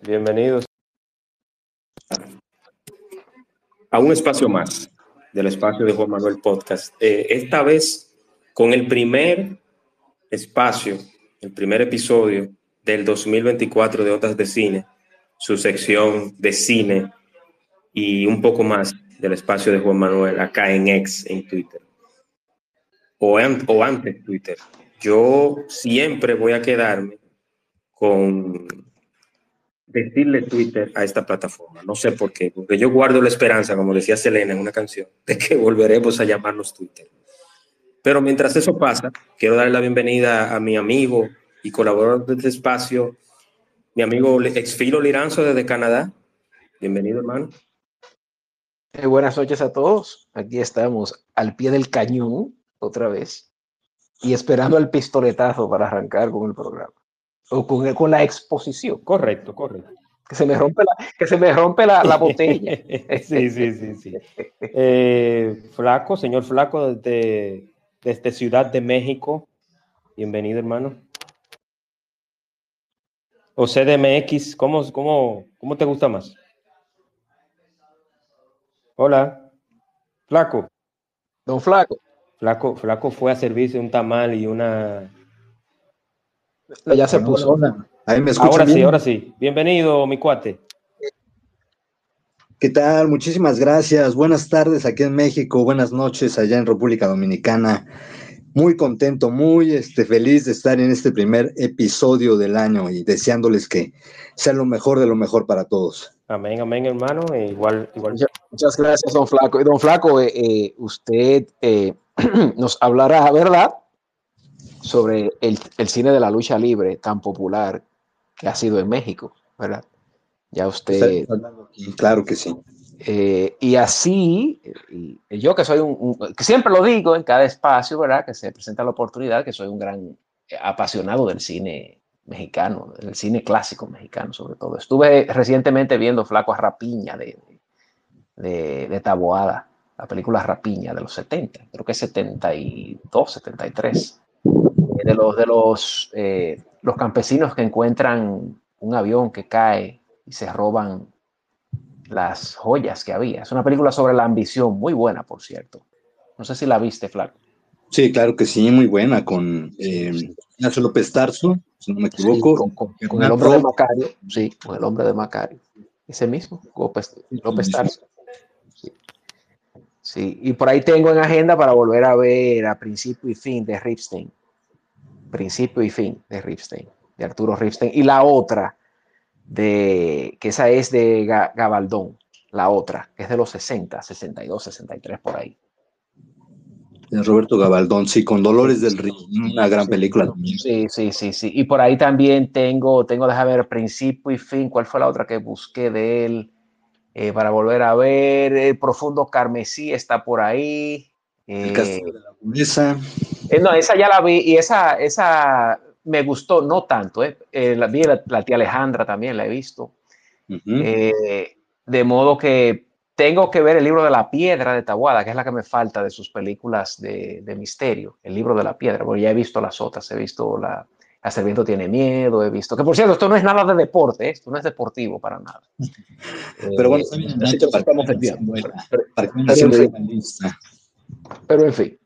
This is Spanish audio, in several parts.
Bienvenidos a un espacio más del espacio de Juan Manuel Podcast. Eh, esta vez con el primer espacio, el primer episodio del 2024 de Otras de Cine, su sección de cine y un poco más del espacio de Juan Manuel acá en X, en Twitter. O, o antes Twitter. Yo siempre voy a quedarme con decirle Twitter a esta plataforma. No sé por qué, porque yo guardo la esperanza, como decía Selena en una canción, de que volveremos a llamarnos Twitter. Pero mientras eso pasa, quiero darle la bienvenida a mi amigo y colaborador de este espacio, mi amigo Exfilo Liranzo desde Canadá. Bienvenido, hermano. Eh, buenas noches a todos. Aquí estamos al pie del cañón otra vez y esperando el pistoletazo para arrancar con el programa o con, con la exposición. Correcto, correcto. Que se me rompe la, que se me rompe la, la botella. sí, sí, sí, sí. Eh, Flaco, señor Flaco, desde, desde Ciudad de México. Bienvenido, hermano. O CDMX, ¿cómo, cómo, cómo te gusta más? Hola, Flaco. Don Flaco. Flaco, Flaco fue a servirse un tamal y una, ya se puso. Ahí me ahora sí, ahora sí. Bienvenido, mi cuate. ¿Qué tal? Muchísimas gracias. Buenas tardes aquí en México, buenas noches allá en República Dominicana. Muy contento, muy este, feliz de estar en este primer episodio del año y deseándoles que sea lo mejor de lo mejor para todos. Amén, amén, hermano. E igual, igual. Muchas, gracias, don Flaco. Don Flaco, eh, eh, usted eh, nos hablará, ¿verdad? Sobre el, cine de la lucha libre tan popular que ha sido en México, ¿verdad? Ya usted... Claro que sí. Eh, y así, yo que soy un, que siempre lo digo en cada espacio, ¿verdad? Que se presenta la oportunidad, que soy un gran apasionado del cine mexicano, del cine clásico mexicano sobre todo. Estuve recientemente viendo Flaco a Rapiña de, de, de, Taboada, la película Rapiña de los 70, creo que es 72, 73 de los, de los, eh, los campesinos que encuentran un avión que cae y se roban las joyas que había. Es una película sobre la ambición, muy buena, por cierto. No sé si la viste, Flaco. Sí, claro que sí, muy buena, con eh, Ignacio López Tarso, si no me equivoco. con, el hombre de Macario, sí, con el hombre de Macario. Ese mismo, López, López Tarso. Sí. Sí, y por ahí tengo en agenda para volver a ver a principio y fin de Ripstein principio y fin de Ripstein, de Arturo Ripstein, y la otra, de, que esa es de Gabaldón, la otra, que es de los 60, 62, 63 por ahí. De Roberto Gabaldón, sí, con Dolores del Río, una gran película Sí, sí, sí, sí. Y por ahí también tengo, tengo, déjame ver, principio y fin, ¿cuál fue la otra que busqué de él? Eh, para volver a ver, el profundo carmesí está por ahí. El castillo de la pureza. Eh, no, esa ya la vi y esa, esa me gustó, no tanto. Eh. eh la, vi la, tía Alejandra también, la he visto. Eh, de modo que tengo que ver el libro de la piedra de Tabuada, que es la que me falta de sus películas de, de misterio, el libro de la piedra, porque ya he visto las otras, he visto la, la Serviento tiene miedo, he visto, que por cierto, esto no es nada de deporte, esto no es deportivo para nada. Pero bueno, así que partamos el tiempo. Pero en fin.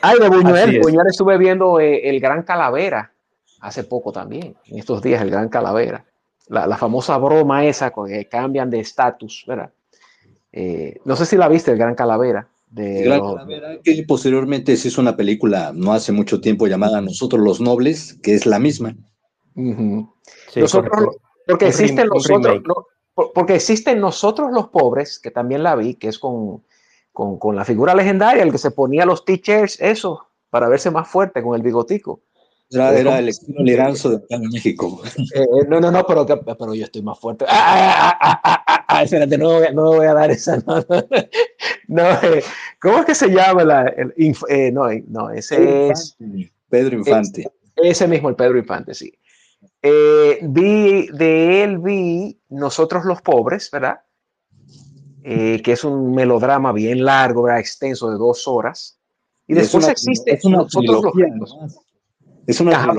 Ay, de Buñuel. Buñuel estuve viendo eh, El Gran Calavera hace poco también, en estos días, El Gran Calavera. La, famosa broma esa con que cambian de estatus, ¿verdad? Eh, no sé si la viste, El Gran Calavera. De Gran Calavera, que posteriormente se hizo una película no hace mucho tiempo llamada Nosotros los Nobles, que es la misma. nosotros, porque existen nosotros, porque existen nosotros los pobres, que también la vi, que es con con, con, la figura legendaria, el que se ponía los t-shirts, eso, para verse más fuerte con el bigotico. Era, el estilo liranzo de México. Eh, no, no, no, pero, pero yo estoy más fuerte. Ah, ah, ah, espérate, no, no voy a dar esa. No, ¿Cómo es que se llama? La, el, no, no, ese es. Pedro Infante. Ese, mismo, el Pedro Infante, sí. vi, de él vi Nosotros los Pobres, ¿verdad? que es un melodrama bien largo, ¿verdad? extenso, de dos horas. Y, después existe es una Nosotros los es una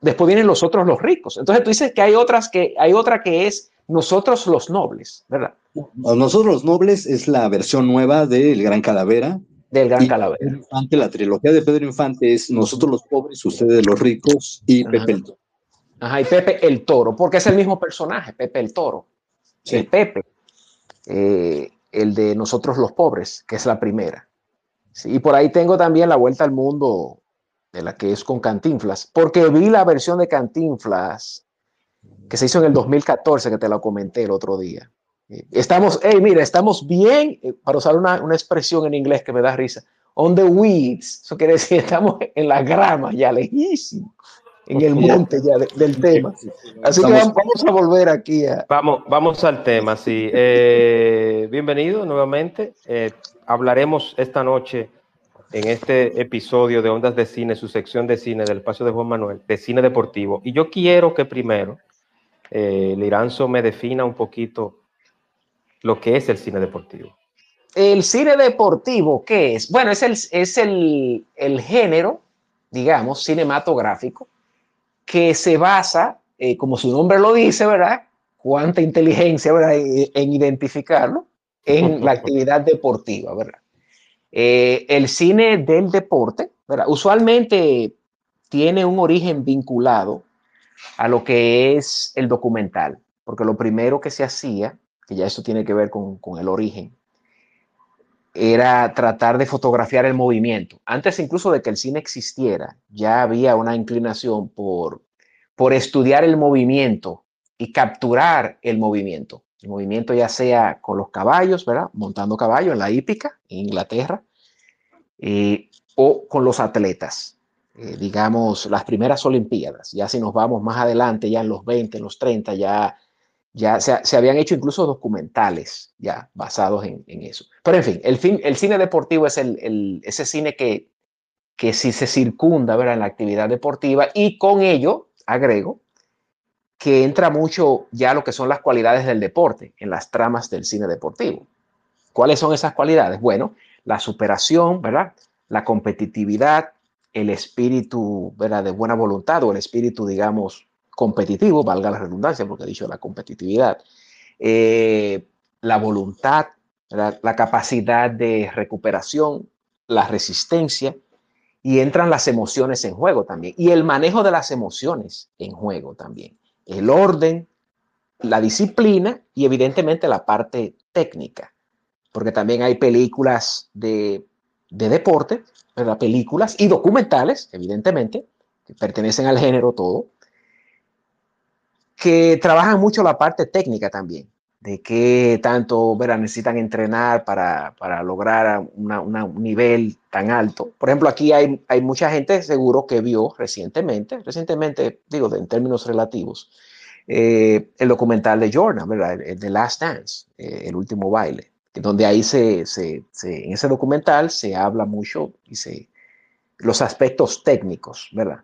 Después vienen los otros los ricos. Entonces tú dices que hay otras que hay otra que es nosotros los nobles, ¿verdad? Nosotros los nobles es la versión nueva del Gran Calavera. Del Gran Calavera. Infante, la trilogía de Pedro Infante es nosotros los pobres, ustedes los ricos y Pepe el Toro. Ajá, y Pepe el Toro, porque es el mismo personaje, Pepe el Toro. El Pepe, eh, el de nosotros los pobres, que es la primera. y por ahí tengo también la vuelta al mundo de la que es con Cantinflas, porque vi la versión de Cantinflas que se hizo en el 2014, que te la comenté el otro día. Estamos, hey, mira, estamos bien, eh, para usar una, una expresión en inglés que me da risa, on the weeds, eso quiere decir, estamos en la grama, ya lejísimo, en el monte ya del tema. Así que vamos, a volver aquí a... Vamos, vamos al tema, sí. Eh, bienvenido nuevamente. Eh, hablaremos esta noche en este episodio de Ondas de Cine, su sección de cine del espacio de Juan Manuel, de cine deportivo. Y yo quiero que primero eh, Liranzo me defina un poquito lo que es el cine deportivo. El cine deportivo, ¿qué es? Bueno, es el, es el, el género, digamos, cinematográfico, que se basa, eh, como su nombre lo dice, ¿verdad? Cuánta inteligencia, ¿verdad? En identificarlo, en la actividad deportiva, ¿verdad? Eh, el cine del deporte, usualmente tiene un origen vinculado a lo que es el documental, porque lo primero que se hacía, que ya eso tiene que ver con, el origen, era tratar de fotografiar el movimiento. Antes incluso de que el cine existiera, ya había una inclinación por, por estudiar el movimiento y capturar el movimiento. El movimiento ya sea con los caballos, ¿verdad? Montando caballo en la hípica, en Inglaterra, eh, o con los atletas. Eh, digamos, las primeras Olimpiadas. Ya si nos vamos más adelante, ya en los 20, en los 30, ya, ya se, habían hecho incluso documentales ya basados en, eso. Pero en fin, el, fin, el cine deportivo es el, ese cine que, que sí se circunda ¿verdad? en la actividad deportiva y con ello, agrego, que entra mucho ya lo que son las cualidades del deporte en las tramas del cine deportivo. ¿Cuáles son esas cualidades? Bueno, la superación, ¿verdad? La competitividad, el espíritu, ¿verdad? De buena voluntad o el espíritu, digamos, competitivo, valga la redundancia, porque he dicho la competitividad, eh, la voluntad, la capacidad de recuperación, la resistencia, y entran las emociones en juego también, y el manejo de las emociones en juego también el orden, la disciplina y evidentemente la parte técnica, porque también hay películas de, deporte, películas y documentales, evidentemente, que pertenecen al género todo, que trabajan mucho la parte técnica también, de qué tanto necesitan entrenar para, lograr un nivel tan alto. Por ejemplo, aquí hay, hay mucha gente seguro que vio recientemente, recientemente digo en términos relativos, eh, el documental de Jordan, ¿verdad? The Last Dance, eh, el último baile, donde ahí se, se, en ese documental se habla mucho y se, los aspectos técnicos, ¿verdad?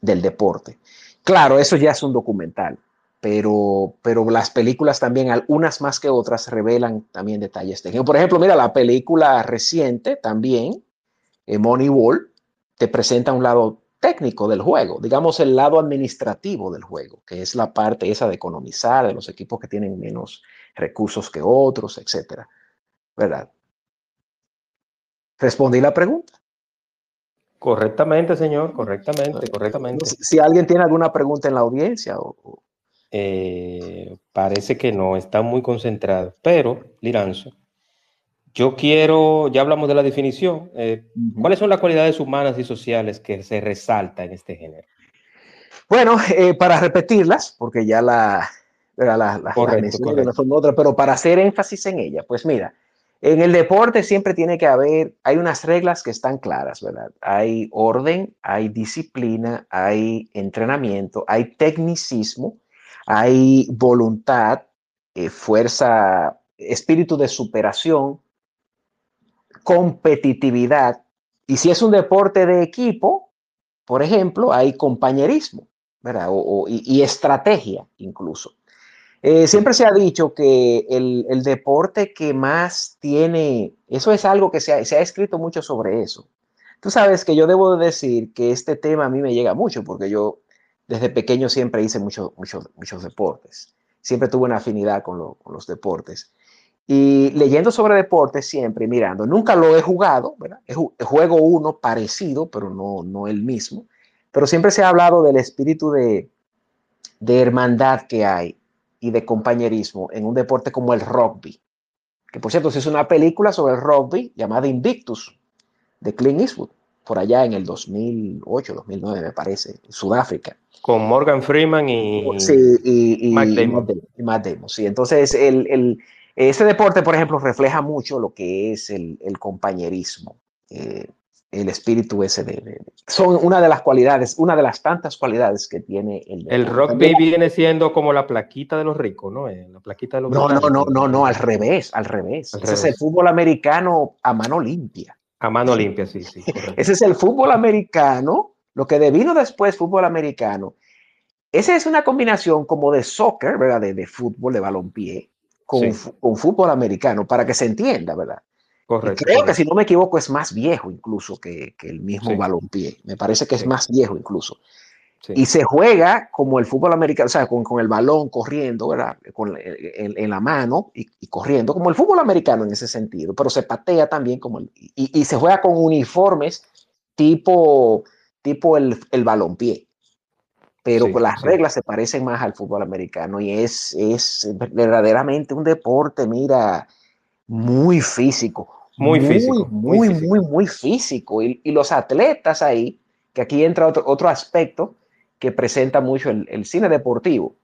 del deporte. Claro, eso ya es un documental, pero, pero las películas también, algunas más que otras, revelan también detalles técnicos. Por ejemplo, mira, la película reciente también, eh, Moneyball, te presenta un lado técnico del juego, digamos el lado administrativo del juego, que es la parte esa de economizar, de los equipos que tienen menos recursos que otros, etcétera. ¿Verdad? ¿Respondí la pregunta? Correctamente, señor, correctamente, correctamente. Si alguien tiene alguna pregunta en la audiencia o... Eh, parece que no, está muy concentrado, pero, Liranzo, yo quiero, ya hablamos de la definición, eh, ¿cuáles son las cualidades humanas y sociales que se resaltan en este género? Bueno, eh, para repetirlas, porque ya la, la, la, no son otras, pero para hacer énfasis en ella, pues mira, En el deporte siempre tiene que haber, hay unas reglas que están claras, ¿verdad? Hay orden, hay disciplina, hay entrenamiento, hay tecnicismo, hay voluntad, eh, fuerza, espíritu de superación, competitividad. Y si es un deporte de equipo, por ejemplo, hay compañerismo, ¿verdad? y estrategia incluso. Eh, siempre se ha dicho que el, deporte que más tiene, eso es algo que se ha, escrito mucho sobre eso. Tú sabes que yo debo decir que este tema a mí me llega mucho porque yo desde pequeño siempre hice muchos muchos deportes. Siempre tuve una afinidad con, los deportes. Y leyendo sobre deportes siempre, mirando, nunca lo he jugado, ¿verdad? Juego uno parecido, pero no, no el mismo. Pero siempre se ha hablado del espíritu de hermandad que hay y de compañerismo en un deporte como el rugby. Que por cierto, se hizo una película sobre el rugby llamada Invictus de Clint Eastwood, por allá en el 2008, 2009 me parece, en Sudáfrica. Con Morgan Freeman y, sí, y, Matt Damon. Sí, entonces el, el, ese deporte, por ejemplo, refleja mucho lo que es el, el compañerismo. Eh, el espíritu ese de, son una de las cualidades, una de las tantas cualidades que tiene el El rugby viene siendo como la plaquita de los ricos, ¿no? Eh, la plaquita de los No, no, no, no, no, al revés, al revés. ese es el fútbol americano a mano limpia. A mano limpia, sí, sí. ese es el fútbol americano, lo que devino después fútbol americano. Esa es una combinación como de soccer, ¿verdad? De, fútbol, de balompié, con, con fútbol americano, para que se entienda, ¿verdad? Creo que si no me equivoco es más viejo incluso que, el mismo balompié. Me parece que es más viejo incluso. Y se juega como el fútbol americano, o sea, con, el balón corriendo, ¿verdad? Con, en, la mano y, corriendo, como el fútbol americano en ese sentido, pero se patea también como el, y, se juega con uniformes tipo, tipo el, el balompié. Pero las reglas se parecen más al fútbol americano y es, es verdaderamente un deporte, mira, muy físico, muy, físico. Muy, muy, muy, físico. Y, los atletas ahí, que aquí entra otro, otro aspecto que presenta mucho el, cine deportivo,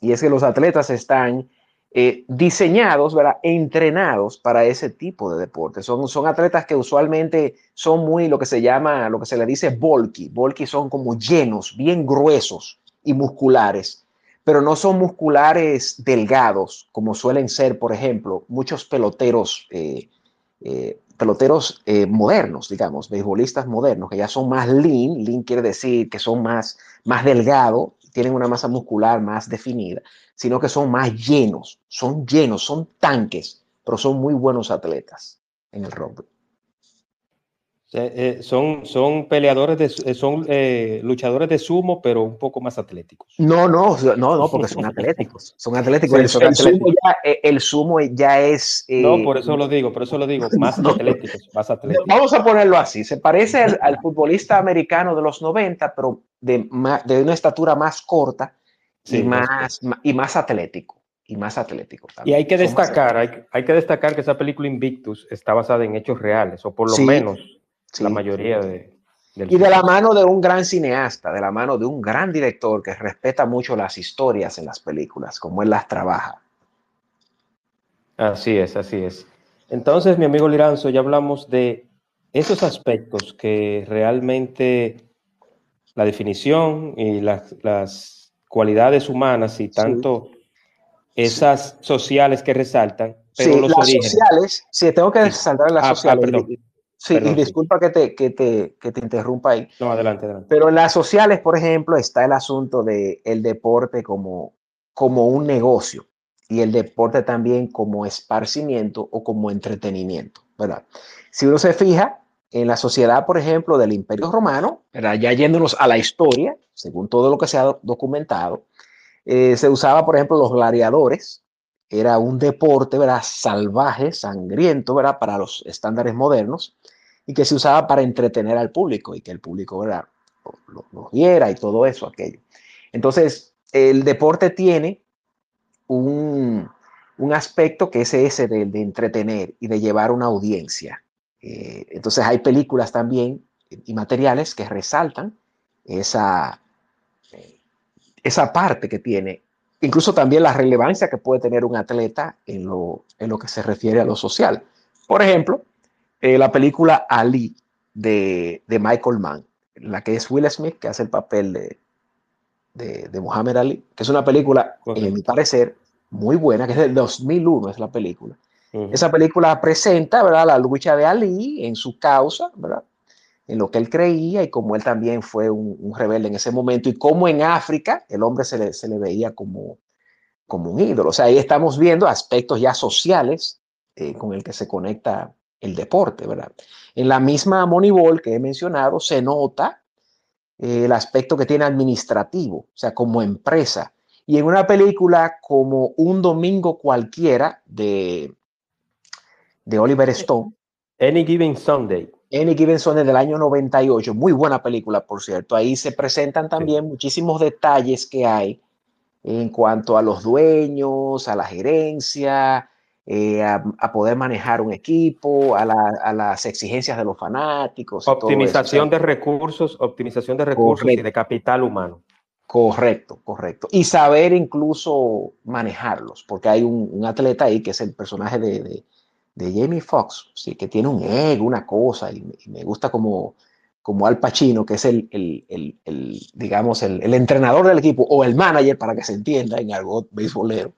y es que los atletas están eh, diseñados, ¿verdad? entrenados para ese tipo de deporte. Son, son atletas que usualmente son muy lo que se llama, lo que se le dice bulky. Bulky son como llenos, bien gruesos y musculares, pero no son musculares delgados, como suelen ser, por ejemplo, muchos peloteros eh, eh, peloteros eh, modernos, digamos, beisbolistas modernos, que ya son más lean, lean quiere decir que son más, más delgados, tienen una masa muscular más definida, sino que son más llenos, son llenos, son tanques, pero son muy buenos atletas en el rugby. Eh, son, son peleadores, de, eh, son eh, luchadores de sumo, pero un poco más atléticos. No, no, no, no, porque son atléticos. Son atléticos. el, Sumo ya, el, sumo ya, es. no, por eso lo digo, por eso lo digo, más atléticos, más atléticos. Vamos a ponerlo así. Se parece al, futbolista americano de los 90, pero de, de una estatura más corta y, más, y más atlético. Y más atlético. Y hay que destacar, hay, hay, que destacar que esa película Invictus está basada en hechos reales, o por lo menos la mayoría de... y de la mano de un gran cineasta, de la mano de un gran director que respeta mucho las historias en las películas, como él las trabaja. Así es, así es. Entonces, mi amigo Liranzo, ya hablamos de esos aspectos que realmente la definición y las, cualidades humanas y tanto esas sociales que resaltan, pero los las sociales, sí, tengo que resaltar las ah, ah, Sí, y disculpa que te, que, te, que te interrumpa ahí. No, adelante, adelante. Pero en las sociales, por ejemplo, está el asunto del el deporte como, como un negocio y el deporte también como esparcimiento o como entretenimiento, ¿verdad? Si uno se fija en la sociedad, por ejemplo, del Imperio Romano, ¿verdad? ya yéndonos a la historia, según todo lo que se ha documentado, eh, se usaba, por ejemplo, los gladiadores, era un deporte, ¿verdad? Salvaje, sangriento, ¿verdad? Para los estándares modernos y que se usaba para entretener al público y que el público, ¿verdad? Lo, viera y todo eso, aquello. Entonces, el deporte tiene un, aspecto que es ese de, entretener y de llevar una audiencia. Eh, entonces, hay películas también y materiales que resaltan esa, esa parte que tiene incluso también la relevancia que puede tener un atleta en lo, en lo que se refiere a lo social. Por ejemplo, eh, la película Ali de, de, Michael Mann, la que es Will Smith, que hace el papel de, de, de Muhammad Ali, que es una película, en mi parecer, muy buena, que es del 2001, es la película. Esa película presenta ¿verdad? la lucha de Ali en su causa, ¿verdad? en lo que él creía y como él también fue un, rebelde en ese momento y como en África el hombre se le, se le, veía como, como un ídolo. O sea, ahí estamos viendo aspectos ya sociales eh, con el que se conecta el deporte, ¿verdad? En la misma Moneyball que he mencionado se nota eh, el aspecto que tiene administrativo, o sea, como empresa. Y en una película como Un Domingo Cualquiera de, de Oliver Stone. Any Given Sunday. Any Given Sunday del año 98. Muy buena película, por cierto. Ahí se presentan también muchísimos detalles que hay en cuanto a los dueños, a la gerencia, eh, a, poder manejar un equipo, a, las exigencias de los fanáticos. Optimización de recursos, optimización de recursos y de capital humano. Correcto, correcto. Y saber incluso manejarlos, porque hay un, atleta ahí que es el personaje de, Jamie Foxx, ¿sí? que tiene un ego, una cosa, y, me gusta como, como Al Pacino, que es el, el, digamos, el, entrenador del equipo, o el manager, para que se entienda en algo beisbolero,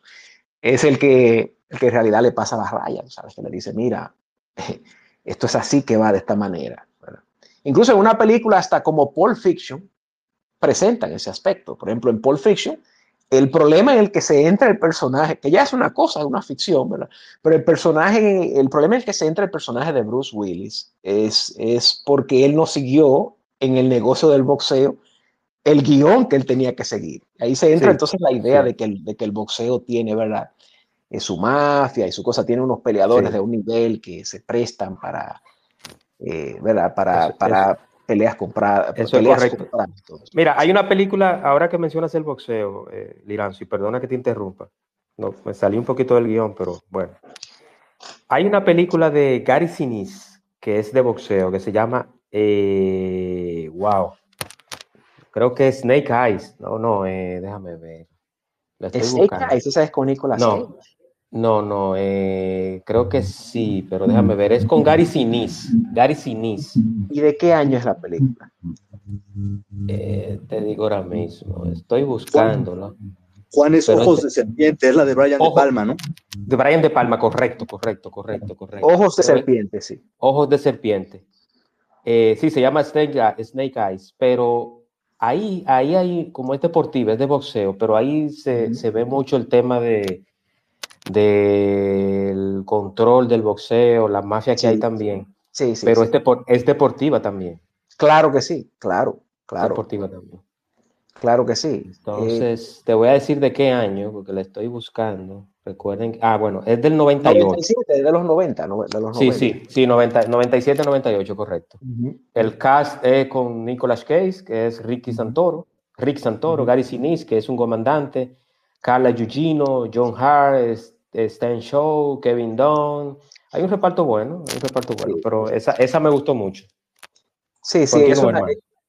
es el que, que en realidad le pasa las rayas, ¿sabes? Que le dice, mira, esto es así que va de esta manera. Incluso en una película hasta como Pulp Fiction, presentan ese aspecto. Por ejemplo, en Pulp Fiction, el problema en el que se entra el personaje, que ya es una cosa, una ficción, ¿verdad? Pero el personaje, el problema en el que se entra el personaje de Bruce Willis es, es porque él no siguió en el negocio del boxeo el guion que él tenía que seguir. Ahí se entra entonces la idea de, que el, de que el boxeo tiene, ¿verdad? Es su mafia y su cosa, tiene unos peleadores de un nivel que se prestan para, eh, ¿verdad? Para, para, peleas compradas. Eso es correcto. Mira, hay una película, ahora que mencionas el boxeo, eh, Liranzo, y perdona que te interrumpa. No, me salí un poquito del guion, pero bueno. Hay una película de Gary Sinise que es de boxeo, que se llama, eh, wow, creo que es Snake Eyes. No, no, eh, déjame ver. Snake Eyes, esa es con Nicolas no, no, no, eh, creo que sí, pero déjame ver. Es con Gary Sinise. Gary Sinise. ¿Y de qué año es la película? Eh, te digo ahora mismo. Estoy buscándolo. Juan es Ojos de Serpiente, es la de Brian De Palma, ¿no? De Brian De Palma, correcto, correcto, correcto, correcto. Ojos de Serpiente, sí. Ojos de Serpiente. Eh, sí, se llama Snake, Snake, Eyes, pero ahí, ahí hay, como es deportivo, es de boxeo, pero ahí se, se ve mucho el tema de del control del boxeo, la mafia que hay también. Sí, sí. Pero Es, es, deportiva también. Claro que sí, claro, claro. Deportiva también. Claro que sí. Entonces, te voy a decir de qué año, porque la estoy buscando. Recuerden, ah, bueno, es del 98. 97, de los 90, de los Sí, sí, sí, 90, 97, 98, correcto. El cast es con Nicolas Cage, que es Ricky Santoro, Rick Santoro, Gary Sinise, que es un comandante, Carla Gugino, John Hart, Stan Show, Kevin Dunn. Hay un reparto bueno, un reparto bueno, pero esa, esa me gustó mucho. Sí, sí, es,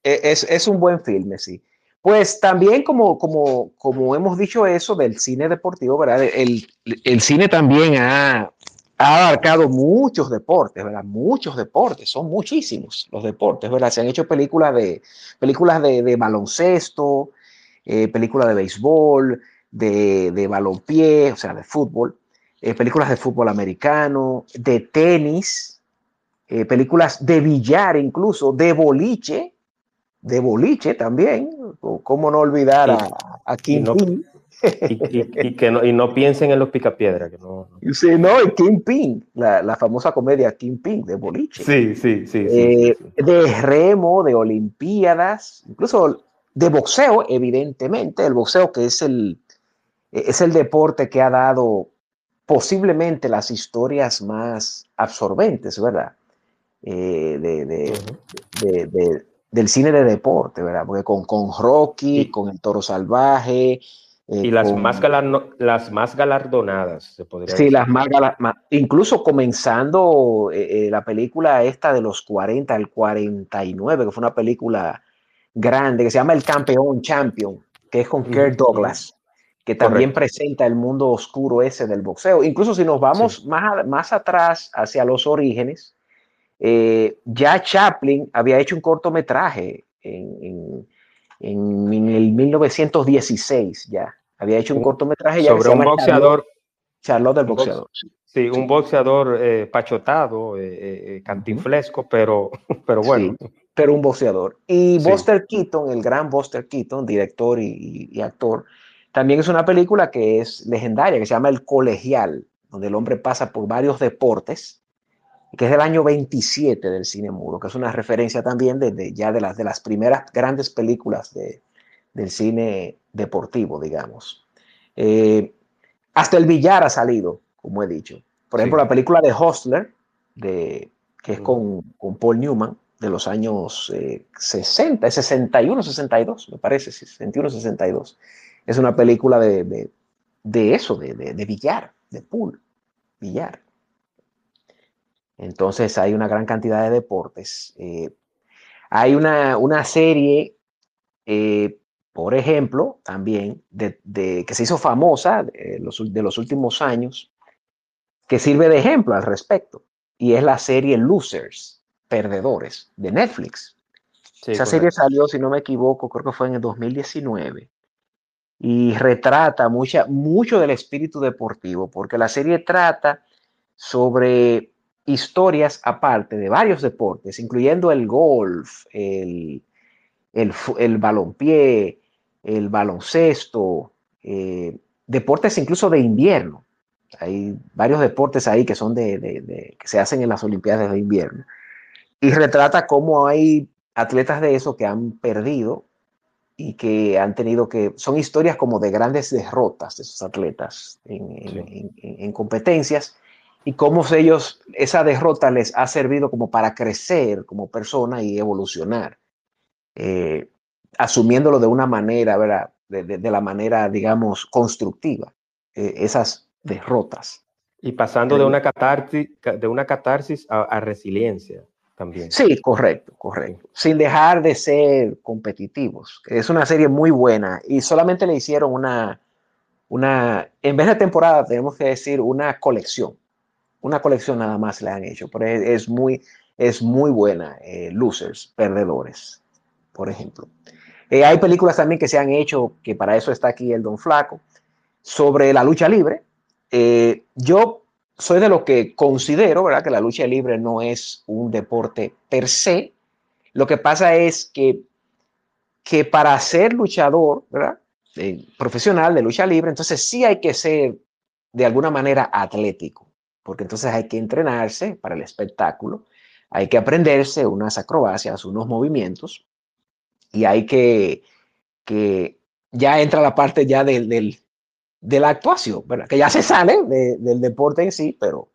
e, es, es, un buen filme, sí. Pues también como, como, como hemos dicho eso del cine deportivo, ¿verdad? El, el cine también ha, ha abarcado muchos deportes, ¿verdad? Muchos deportes, son muchísimos los deportes, ¿verdad? Se han hecho películas de, películas de, de baloncesto, eh, películas de béisbol, de, de balompié, o sea, de fútbol, eh, películas de fútbol americano, de tenis, eh, películas de billar incluso, de boliche, de boliche también, cómo no olvidar a, a Kim y Ping. Y, que no, y no piensen en los picapiedras. Que no, Sí, no, Kim Ping, la, la, famosa comedia Kim Ping de boliche. Sí, sí, sí, eh, De remo, de olimpiadas, incluso de boxeo, evidentemente, el boxeo que es el, es el deporte que ha dado posiblemente las historias más absorbentes, ¿verdad? Eh, de, del cine de deporte, ¿verdad? Porque con, con Rocky, con El Toro Salvaje. Eh, y las, más las más galardonadas, se podría sí, las más, galardonadas. Incluso comenzando eh, la película esta de los 40, el 49, que fue una película grande, que se llama El Campeón Champion, que es con Kirk Douglas que también presenta el mundo oscuro ese del boxeo. Incluso si nos vamos más, más atrás hacia los orígenes, eh, ya Chaplin había hecho un cortometraje en, en, en, el 1916, ya. Había hecho un cortometraje ya sobre un boxeador. Charlotte del boxeador. Sí, un boxeador eh, pachotado, eh, cantinflesco, pero, pero bueno. pero un boxeador. Y Buster Keaton, el gran Buster Keaton, director y, actor, también es una película que es legendaria, que se llama El Colegial, donde el hombre pasa por varios deportes, que es del año 27 del cine mudo, que es una referencia también de, ya de las, de las primeras grandes películas de, del cine deportivo, digamos. Eh, hasta el billar ha salido, como he dicho. Por ejemplo, la película de Hostler, de, que es con, con Paul Newman, de los años 60, 61, 62, me parece, 61, 62. Es una película de, eso, de, de, billar, de pool, billar. Entonces hay una gran cantidad de deportes. Eh, hay una, una serie, eh, por ejemplo, también, de, que se hizo famosa de los, de los últimos años, que sirve de ejemplo al respecto, y es la serie Losers Perdedores de Netflix. Esa serie salió, si no me equivoco, creo que fue en el 2019 y retrata mucha, mucho del espíritu deportivo, porque la serie trata sobre historias aparte de varios deportes, incluyendo el golf, el, el, el el baloncesto, eh, deportes incluso de invierno. Hay varios deportes ahí que son de, que se hacen en las Olimpiadas de invierno y retrata cómo hay atletas de eso que han perdido y que han tenido que, son historias como de grandes derrotas de esos atletas en, competencias y cómo ellos, esa derrota les ha servido como para crecer como persona y evolucionar, eh, asumiéndolo de una manera, ¿verdad? De, la manera, digamos, constructiva, eh, esas derrotas. Y pasando de una catarsis, de una catarsis a resiliencia. Sí, correcto, correcto. Sin dejar de ser competitivos. Es una serie muy buena y solamente le hicieron una, una, en vez de temporada, tenemos que decir una colección. Una colección nada más le han hecho, pero es, muy, es muy buena. Eh, losers, perdedores, por ejemplo. Eh, hay películas también que se han hecho, que para eso está aquí el Don Flaco, sobre la lucha libre. Eh, yo soy de lo que considero, ¿verdad? Que la lucha libre no es un deporte per se. Lo que pasa es que, que para ser luchador, ¿verdad? profesional de lucha libre, entonces sí hay que ser de alguna manera atlético, porque entonces hay que entrenarse para el espectáculo, hay que aprenderse unas acrobacias, unos movimientos, y hay que, que ya entra la parte ya del, de la actuación, ¿verdad? que ya se sale del deporte en sí, pero,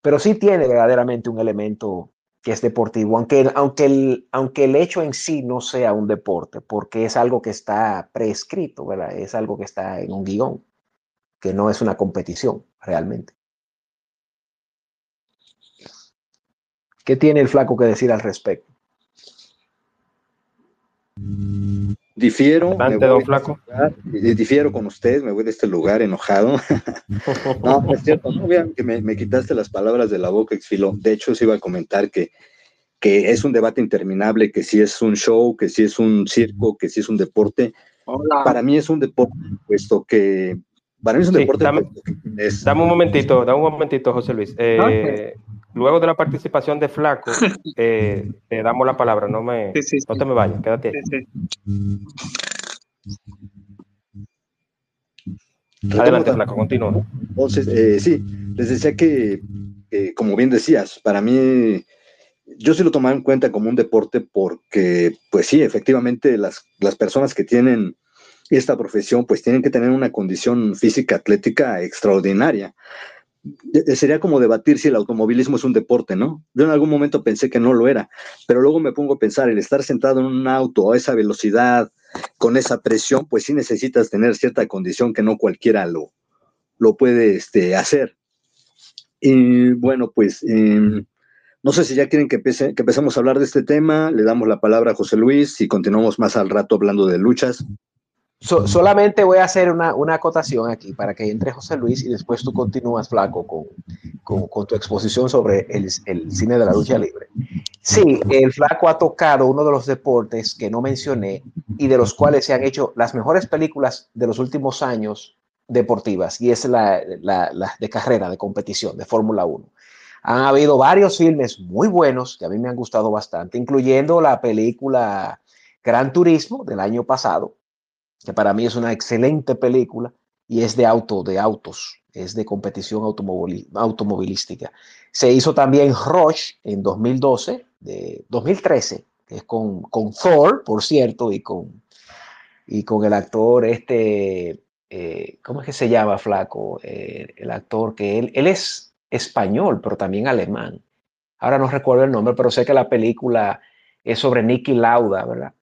pero sí tiene verdaderamente un elemento que es deportivo, aunque, aunque, el, aunque el hecho en sí no sea un deporte, porque es algo que está prescrito, es algo que está en un guion, que no es una competición realmente. ¿Qué tiene el flaco que decir al respecto? Difiero. difiero con usted, me voy de este lugar enojado. no, es cierto, no vean que me, quitaste las palabras de la boca, Exfilo. De hecho, se iba a comentar que, que es un debate interminable, que si es un show, que si es un circo, que si es un deporte. Para mí es un deporte, puesto que para mí es un deporte. Dame, dame, un momentito, dame un momentito, José Luis. Eh, luego de la participación de Flaco, eh, te damos la palabra, no, me, no te me vayas, quédate. Adelante, Flaco, continúa. Entonces, eh, sí, les decía que, como bien decías, para mí, yo sí lo tomaba en cuenta como un deporte porque, pues sí, efectivamente, las, las personas que tienen esta profesión, pues tienen que tener una condición física atlética extraordinaria sería como debatir si el automovilismo es un deporte, ¿no? Yo en algún momento pensé que no lo era, pero luego me pongo a pensar, el estar sentado en un auto a esa velocidad, con esa presión, pues sí necesitas tener cierta condición que no cualquiera lo, lo puede este, hacer. Y bueno, pues em, no sé si ya quieren que, que empecemos a hablar de este tema, le damos la palabra a José Luis y continuamos más al rato hablando de luchas. Solamente voy a hacer una, una, acotación aquí para que entre José Luis y después tú continúas, Flaco, con, con, con tu exposición sobre el, el, cine de la lucha libre. Sí, el Flaco ha tocado uno de los deportes que no mencioné y de los cuales se han hecho las mejores películas de los últimos años deportivas, y es la, la, la de carrera, de competición, de Fórmula 1. Han habido varios filmes muy buenos que a mí me han gustado bastante, incluyendo la película Gran Turismo del año pasado, que para mí es una excelente película y es de auto, de autos, es de competición automovilística. Se hizo también Rush en 2012, de 2013, que es con, con Thor, por cierto, y con, y con el actor este, eh, ¿cómo es que se llama, Flaco? Eh, el actor que él, él es español, pero también alemán. Ahora no recuerdo el nombre, pero sé que la película es sobre Nicky Lauda, ¿verdad?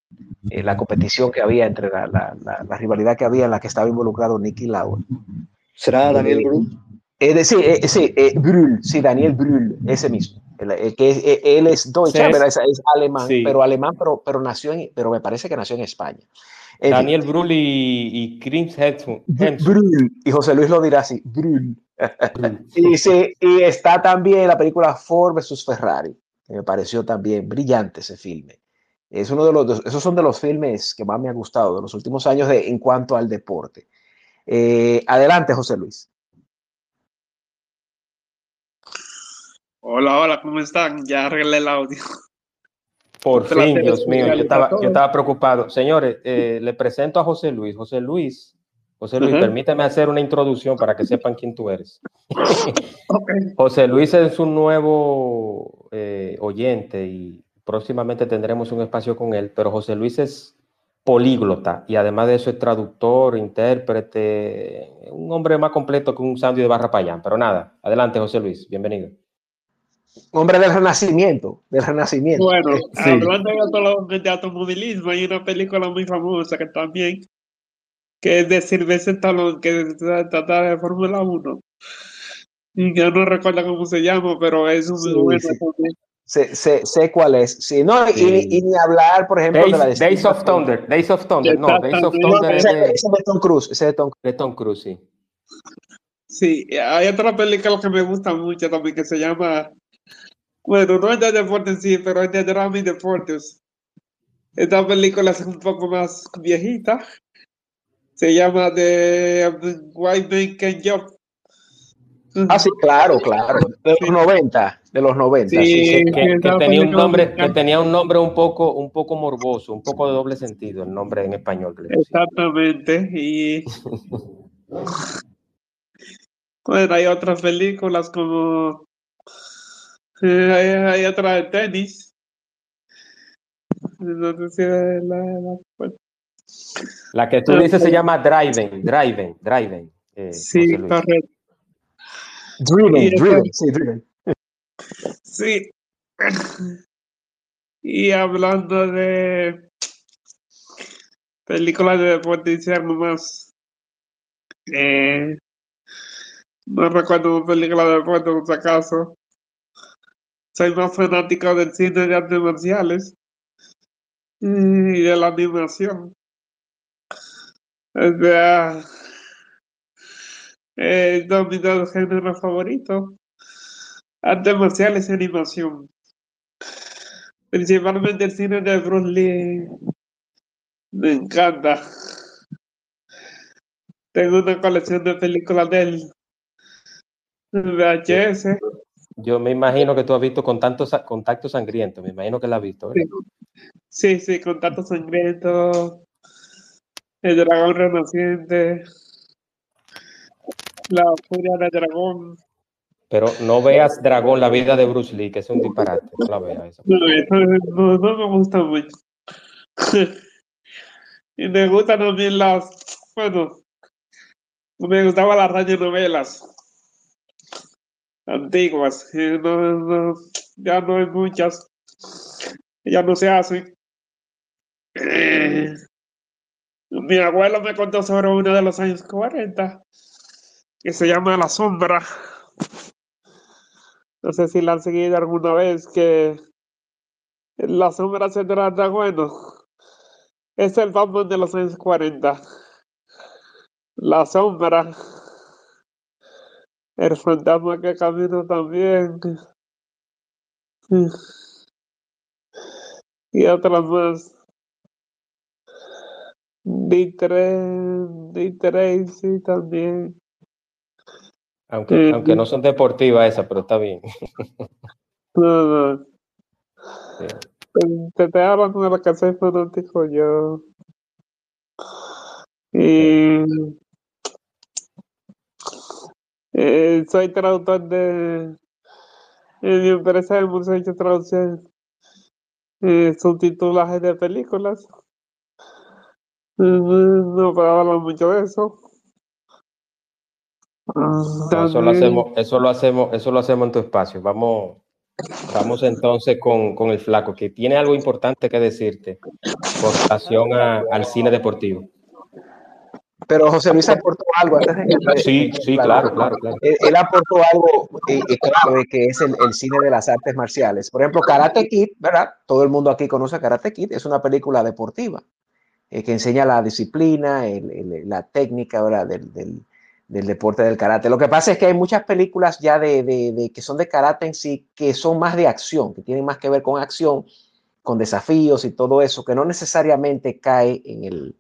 Eh, la competición que había entre la, la, la, rivalidad que había en la que estaba involucrado Nicky Lauda. ¿Será Daniel Brühl? Eh, sí, eh, sí, eh, Brühl, sí, Daniel Brühl, ese mismo. El, que él es Deutsche, es, es, alemán, sí. pero alemán, pero, pero nació en, pero me parece que nació en España. En Daniel fin, Brühl y, y Chris Hemsworth. Brühl, y José Luis lo dirá así, Brühl. y, sí, y está también la película Ford versus Ferrari, que me pareció también brillante ese filme. Es uno de los, esos son de los filmes que más me han gustado de los últimos años de, en cuanto al deporte. Eh, adelante, José Luis. Hola, hola, ¿cómo están? Ya arreglé el audio. Por fin, Dios mío, yo estaba, yo estaba preocupado. Señores, eh, le presento a José Luis. José Luis, José Luis, uh -huh. permíteme hacer una introducción para que sepan quién tú eres. okay. José Luis es un nuevo eh, oyente y próximamente tendremos un espacio con él, pero José Luis es políglota y además de eso es traductor, intérprete, un hombre más completo que un sándwich de barra payán. Pero nada, adelante José Luis, bienvenido. Hombre del renacimiento, del renacimiento. Bueno, sí. hablando de automovilismo, hay una película muy famosa que también, que es de Sylvester Stallone, que trata de Fórmula 1. Y yo no recuerdo cómo se llama, pero es un Sí, muy bueno sí. también. Sé, sé, sé cuál es. Sí, no, y- Sí. Y, y ni hablar, por ejemplo, de la Days, de Days of Thunder, Days of Thunder, no, Days of. Thunder es Ese, de, ese de Tom Cruise, ese de Tom Cruise. de Tom Cruise, sí. Sí, hay otra película que me gusta mucho también que se llama, bueno, no es de deportes en sí, pero es de drama y deportes. Esta película es un poco más viejita. Se llama The White Man Can Jump. Ah, sí, claro, claro. De los Sí. 90, de los 90. Sí. sí, sí. Que, tenía un nombre, que tenía un nombre un poco, un poco morboso, un poco de doble sentido, el nombre en español. Exactamente. Y bueno, hay otras películas como eh, hay, hay otra de tenis. No sé si la, la- bueno, La que tú dices se llama Driven, Driven, Driven. eh, sí, correcto. Driven, driven, sí, driven. Sí. Y hablando de películas de deporte, hice algo más. Eh, no recuerdo una película de deporte, por si acaso. Soy más fanático del cine de artes marciales y de la animación. O sea, eh, mis dos géneros favoritos. Artes marciales y animación. Principalmente el cine de Bruce Lee. Me encanta. Tengo una colección de películas de él. VHS. Yo me imagino que tú has visto Contacto, Contacto Sangriento, me imagino que la has visto, ¿verdad? Sí, sí, Contacto Sangriento. El Dragón Renaciente. La Furia del Dragón. Pero no veas Dragón, la vida de Bruce Lee, que es un disparate. No la veas. No, eso no, me gusta mucho. y me gustan también las, bueno, me gustaban las radionovelas antiguas. ya no hay muchas. Ya no se hacen. Eh, mi abuelo me contó sobre una de los años 40 que se llama La Sombra. No sé si la han seguido alguna vez, que La Sombra se trata, bueno, es el Batman de los años 40. La sombra. El fantasma que camina también. Y otras más. D3, sí, también. Aunque, aunque no son deportivas esas, pero está bien. No, no. Te estoy hablando de la que soy fanático yo. Y eh, soy traductor de en mi empresa hemos hecho traducción eh, de películas. No puedo hablar mucho de eso. Eso lo hacemos, eso lo hacemos, eso lo hacemos en tu espacio. Vamos, vamos entonces con, con el flaco, que tiene algo importante que decirte con relación a, al cine deportivo. Pero José Luis aportó algo Sí, sí, claro, claro, claro. Él, aportó algo eh, clave que es el, el, cine de las artes marciales. Por ejemplo, Karate Kid, ¿verdad? Todo el mundo aquí conoce a Karate Kid, es una película deportiva eh, que enseña la disciplina, el, el, la técnica ¿verdad? Del, del, del, deporte del karate. Lo que pasa es que hay muchas películas ya de, de, que son de karate en sí, que son más de acción, que tienen más que ver con acción, con desafíos y todo eso, que no necesariamente cae en el,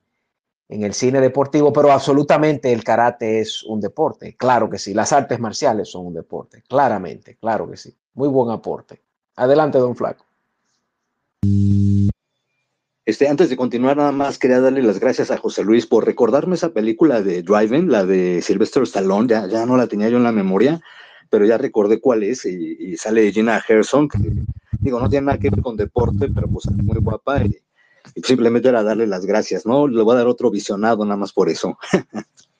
en el cine deportivo, pero absolutamente el karate es un deporte. Claro que sí, las artes marciales son un deporte, claramente, claro que sí. Muy buen aporte. Adelante, don Flaco. Este, antes de continuar, nada más quería darle las gracias a José Luis por recordarme esa película de Driving, la de Sylvester Stallone, ya, no la tenía yo en la memoria, pero ya recordé cuál es, y, y sale Gina Harrison, que digo, no tiene nada que ver con deporte, pero pues muy guapa, y, y simplemente era darle las gracias, ¿no? Le voy a dar otro visionado nada más por eso.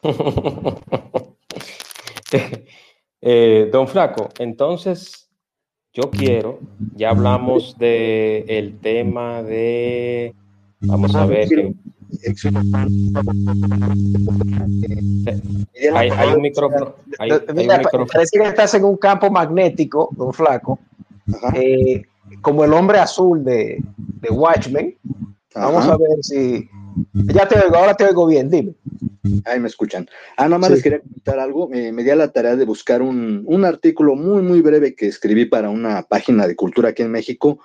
eh, don Flaco, entonces yo quiero, ya hablamos de el tema de, vamos a ver. Que, hay, hay, un micrófono. Hay, hay Mira, un micrófono. Parece que estás en un campo magnético, don Flaco, eh, como el hombre azul de, de Watchmen. Vamos a ver si. Ya te oigo, ahora te oigo bien, dime. Ahí me escuchan. Ah, nada más sí. les quería comentar algo. Me, me di a la tarea de buscar un, un, artículo muy, muy breve que escribí para una página de cultura aquí en México,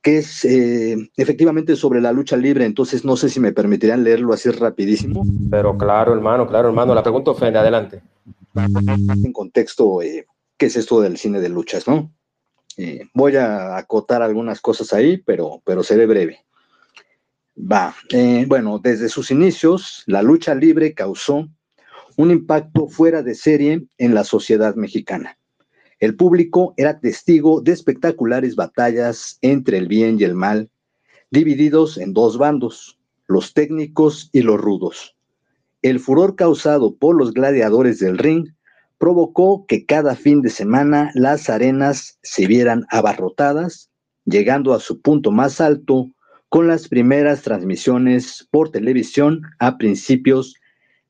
que es eh, efectivamente sobre la lucha libre. Entonces, no sé si me permitirían leerlo así rapidísimo. Pero claro, hermano, claro, hermano. La pregunta ofende, adelante. En contexto, eh, ¿qué es esto del cine de luchas, no? Eh, voy a acotar algunas cosas ahí, pero, pero seré breve. Va, eh, bueno, desde sus inicios, la lucha libre causó un impacto fuera de serie en la sociedad mexicana. El público era testigo de espectaculares batallas entre el bien y el mal, divididos en dos bandos, los técnicos y los rudos. El furor causado por los gladiadores del ring provocó que cada fin de semana las arenas se vieran abarrotadas, llegando a su punto más alto con las primeras transmisiones por televisión a principios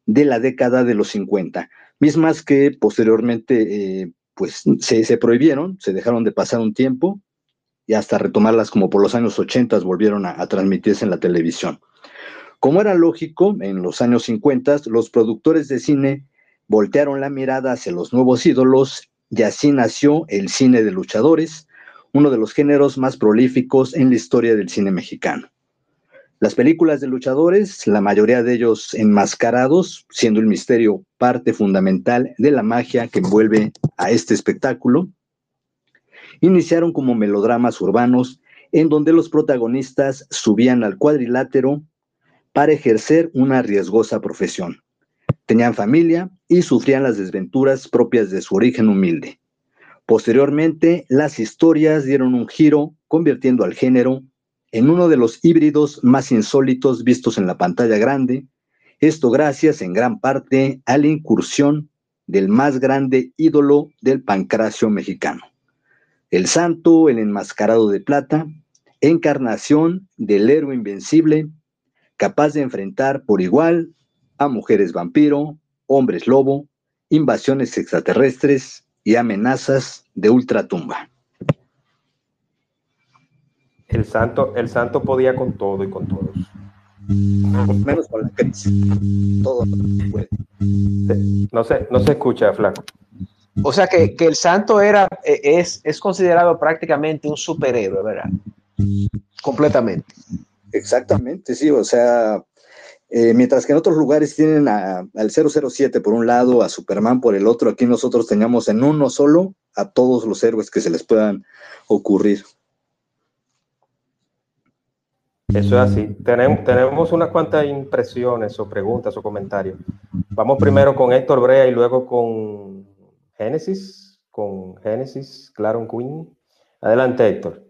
de la década de los 50, mismas que posteriormente eh, pues se, prohibieron, se dejaron de pasar un tiempo y hasta retomarlas como por los años 80 volvieron a, a transmitirse en la televisión. Como era lógico, en los años 50 los productores de cine voltearon la mirada hacia los nuevos ídolos y así nació el cine de luchadores, uno de los géneros más prolíficos en la historia del cine mexicano. Las películas de luchadores, la mayoría de ellos enmascarados, siendo el misterio parte fundamental de la magia que envuelve a este espectáculo, iniciaron como melodramas urbanos en donde los protagonistas subían al cuadrilátero para ejercer una riesgosa profesión. Tenían familia y sufrían las desventuras propias de su origen humilde. Posteriormente, las historias dieron un giro, convirtiendo al género en uno de los híbridos más insólitos vistos en la pantalla grande, esto gracias en gran parte a la incursión del más grande ídolo del pancracio mexicano, el santo, el enmascarado de plata, encarnación del héroe invencible, capaz de enfrentar por igual a mujeres vampiro, hombres lobo, invasiones extraterrestres, y amenazas de ultratumba. El santo, el santo podía con todo y con todos. menos con la crisis. Todo puede. No se, no se escucha, Flaco. O sea que, que el santo era, e, es, es considerado prácticamente un superhéroe, ¿verdad? Completamente. Exactamente, sí, o sea, eh, mientras que en otros lugares tienen a- al 007 por un lado, a Superman por el otro, aquí nosotros teníamos en uno solo a todos los héroes que se les puedan ocurrir. Eso es así. Tenemos, tenemos unas cuantas impresiones o preguntas o comentarios. Vamos primero con Héctor Brea y luego con Génesis, con Génesis, Claron Queen. Adelante, Héctor.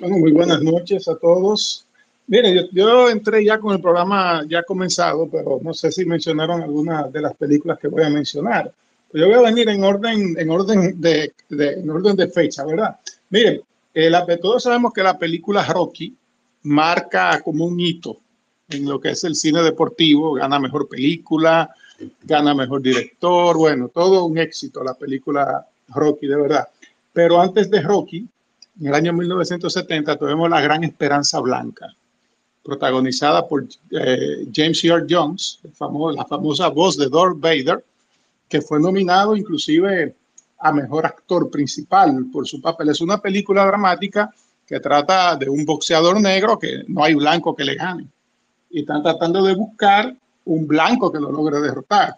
Bueno, muy buenas noches a todos. Mire, yo, yo entré ya con el programa ya comenzado, pero no sé si mencionaron algunas de las películas que voy a mencionar. Yo voy a venir en orden, en orden de, de- en orden de fecha, ¿verdad? Miren, eh, la- todos sabemos que la película Rocky marca como un hito en lo que es el cine deportivo, gana mejor película, gana mejor director, bueno, todo un éxito la película Rocky, de verdad. Pero antes de Rocky, en el año 1970 tuvimos La Gran Esperanza Blanca, protagonizada por eh, James Earl Jones, la famosa voz de Darth Vader, que fue nominado inclusive a Mejor Actor Principal por su papel. Es una película dramática que trata de un boxeador negro que no hay blanco que le gane. Y están tratando de buscar un blanco que lo logre derrotar.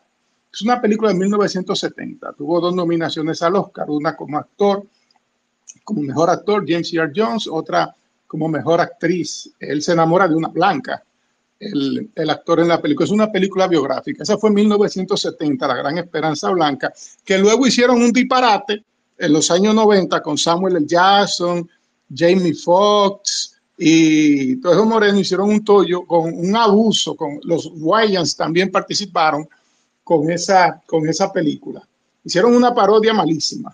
Es una película de 1970. Tuvo dos nominaciones al Oscar, una como actor como mejor actor James Earl Jones, otra como mejor actriz. Él se enamora de una blanca, el, el actor en la película. Es una película biográfica. Esa fue en 1970, La Gran Esperanza Blanca, que luego hicieron un disparate en los años 90 con Samuel L. Jackson, Jamie Foxx y todos esos morenos hicieron un tollo con un abuso, con los Wayans también participaron con esa, con esa película. Hicieron una parodia malísima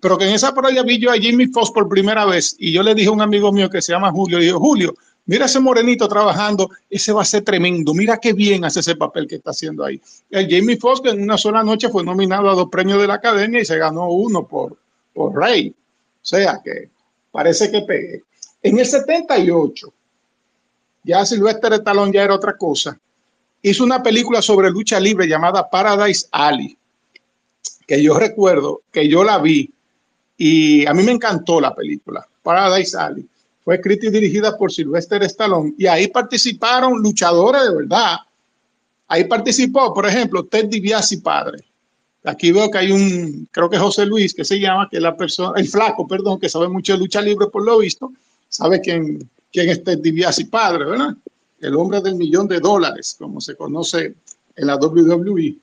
pero que en esa parodia vi yo a Jimmy Fox por primera vez y yo le dije a un amigo mío que se llama Julio, le dije, Julio, mira ese morenito trabajando, ese va a ser tremendo, mira qué bien hace ese papel que está haciendo ahí. El Jamie Foxx que en una sola noche fue nominado a dos premios de la Academia y se ganó uno por, por Rey. O sea que parece que pegué. En el 78, ya Sylvester Stallone ya era otra cosa, hizo una película sobre lucha libre llamada Paradise Alley, que yo recuerdo que yo la vi y a mí me encantó la película, Paradise Alley. Fue escrita y dirigida por Sylvester Stallone y ahí participaron luchadores de verdad. Ahí participó, por ejemplo, Ted DiBiase padre. Aquí veo que hay un, creo que José Luis, que se llama, que es la persona, el flaco, perdón, que sabe mucho de lucha libre por lo visto, sabe quién, quién es Ted DiBiase padre, ¿verdad? El hombre del millón de dólares, como se conoce en la WWE.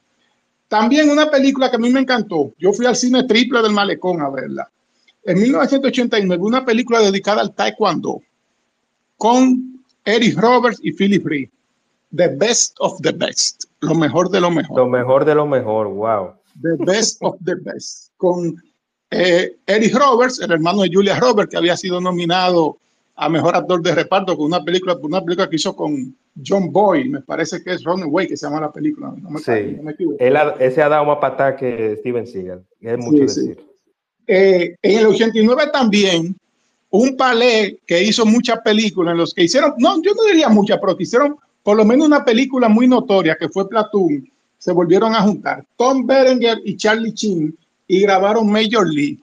También una película que a mí me encantó. Yo fui al cine triple del Malecón a verla. En 1989, una película dedicada al taekwondo con Eric Roberts y Philip Ree. The best of the best. Lo mejor de lo mejor. Lo mejor de lo mejor, wow. The best of the best. Con eh, Eric Roberts, el hermano de Julia Roberts, que había sido nominado a mejor actor de reparto con una película, una película que hizo con John Boyle, me parece que es Runaway, que se llama la película. No me, Sí. no me equivoco. Él ha- ese ha dado más patada que Steven Seagal. Es mucho Sí, sí. decir. Eh, en el 89 también, un palé que hizo muchas películas en los que hicieron, no, yo no diría muchas, pero que hicieron por lo menos una película muy notoria que fue Platoon, se volvieron a juntar Tom Berenger y Charlie Chin y grabaron Major League,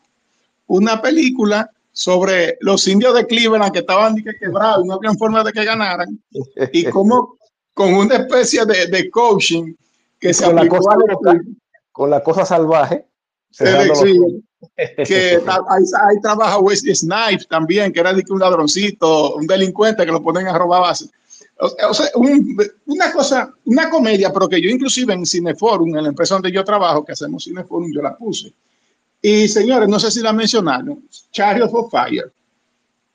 una película sobre los indios de Cleveland que estaban que quebrados no habían forma de que ganaran y cómo con una especie de, de coaching que se Con la cosa a. Con la cosa salvaje. Sí, ojos. que ahí, ahí trabaja Wesley Snipes también, que era un ladroncito, un delincuente que lo ponen a robar bases. O, o sea, un- una cosa, una comedia, pero que yo inclusive en Cineforum, en la empresa donde yo trabajo, que hacemos Cineforum, yo la puse. Y señores, no sé si la mencionaron, Chariots of Fire,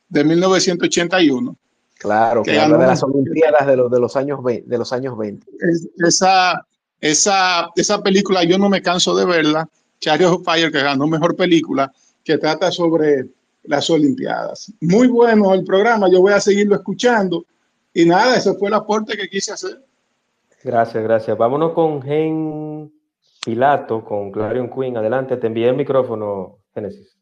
de 1981. Claro, que habla de las Olimpiadas de los, de los años 20. De los años 20. Es- esa, esa, esa película yo no me canso de verla, Chariots of Fire, que ganó mejor película, que trata sobre las Olimpiadas. Muy bueno el programa, yo voy a seguirlo escuchando. Y nada, ese fue el aporte que quise hacer. Gracias, gracias. Vámonos con Gen Pilato, con Clarion Queen. Adelante, te envié el micrófono, Génesis.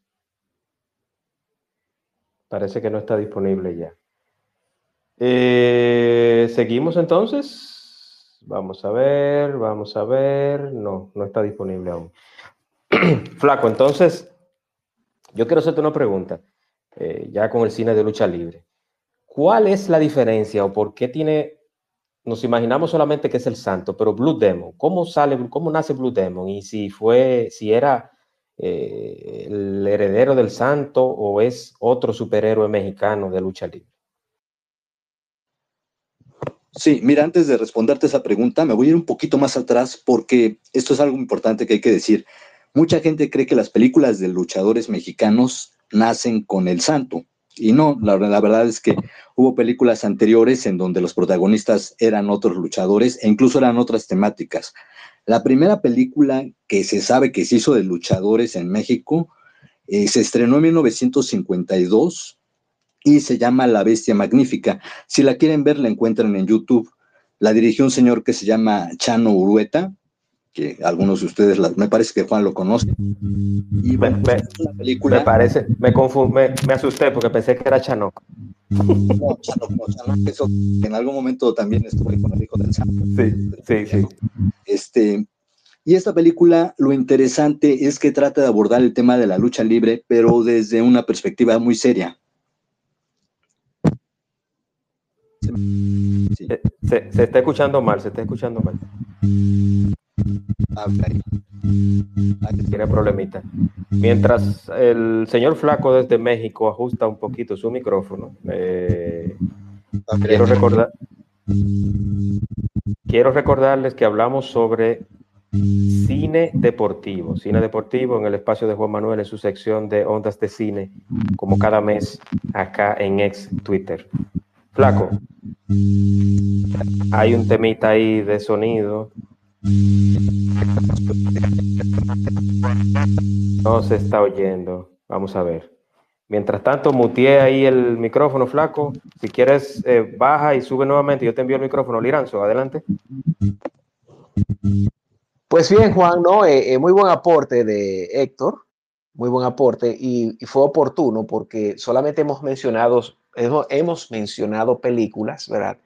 Parece que no está disponible ya. Eh, seguimos entonces. Vamos a ver, vamos a ver. No, no está disponible aún. Flaco, entonces, yo quiero hacerte una pregunta, eh, ya con el cine de lucha libre. ¿Cuál es la diferencia o por qué tiene, nos imaginamos solamente que es el santo, pero Blue Demon, ¿cómo sale, cómo nace Blue Demon? Y si fue, si era eh, el heredero del santo o es otro superhéroe mexicano de lucha libre. Sí, mira, antes de responderte esa pregunta, me voy a ir un poquito más atrás porque esto es algo importante que hay que decir. Mucha gente cree que las películas de luchadores mexicanos nacen con el santo. Y no, la, verdad es que hubo películas anteriores en donde los protagonistas eran otros luchadores e incluso eran otras temáticas. La primera película que se sabe que se hizo de luchadores en México eh, se estrenó en 1952 y se llama La Bestia Magnífica. Si la quieren ver, la encuentran en YouTube. La dirigió un señor que se llama Chano Urueta, que algunos de ustedes, la, me parece que Juan lo conoce. Y bueno, me, la película, me parece, me, me, me, asusté porque pensé que era Chanoc. No, Chanoc, no, Chanoc, eso en algún momento también estuve con el hijo del Chanoc. Sí, sí, sí. Este, y esta película, lo interesante es que trata de abordar el tema de la lucha libre, pero desde una perspectiva muy seria. Sí. Se, se, está escuchando mal, se está escuchando mal. Okay. Tiene problemita. Mientras el señor Flaco desde México ajusta un poquito su micrófono, eh, quiero recordar. Quiero recordarles que hablamos sobre cine deportivo, cine deportivo en el espacio de Juan Manuel en su sección de ondas de cine, como cada mes acá en ex Twitter. Flaco, hay un temita ahí de sonido. No se está oyendo. Vamos a ver. Mientras tanto, muteé ahí el micrófono, flaco. Si quieres, eh, baja y sube nuevamente. Yo te envío el micrófono. Liranzo, adelante. Pues bien, Juan, ¿no? Eh, eh, muy buen aporte de Héctor. Muy buen aporte. Y, fue oportuno porque solamente hemos mencionado, hemos mencionado películas, ¿verdad?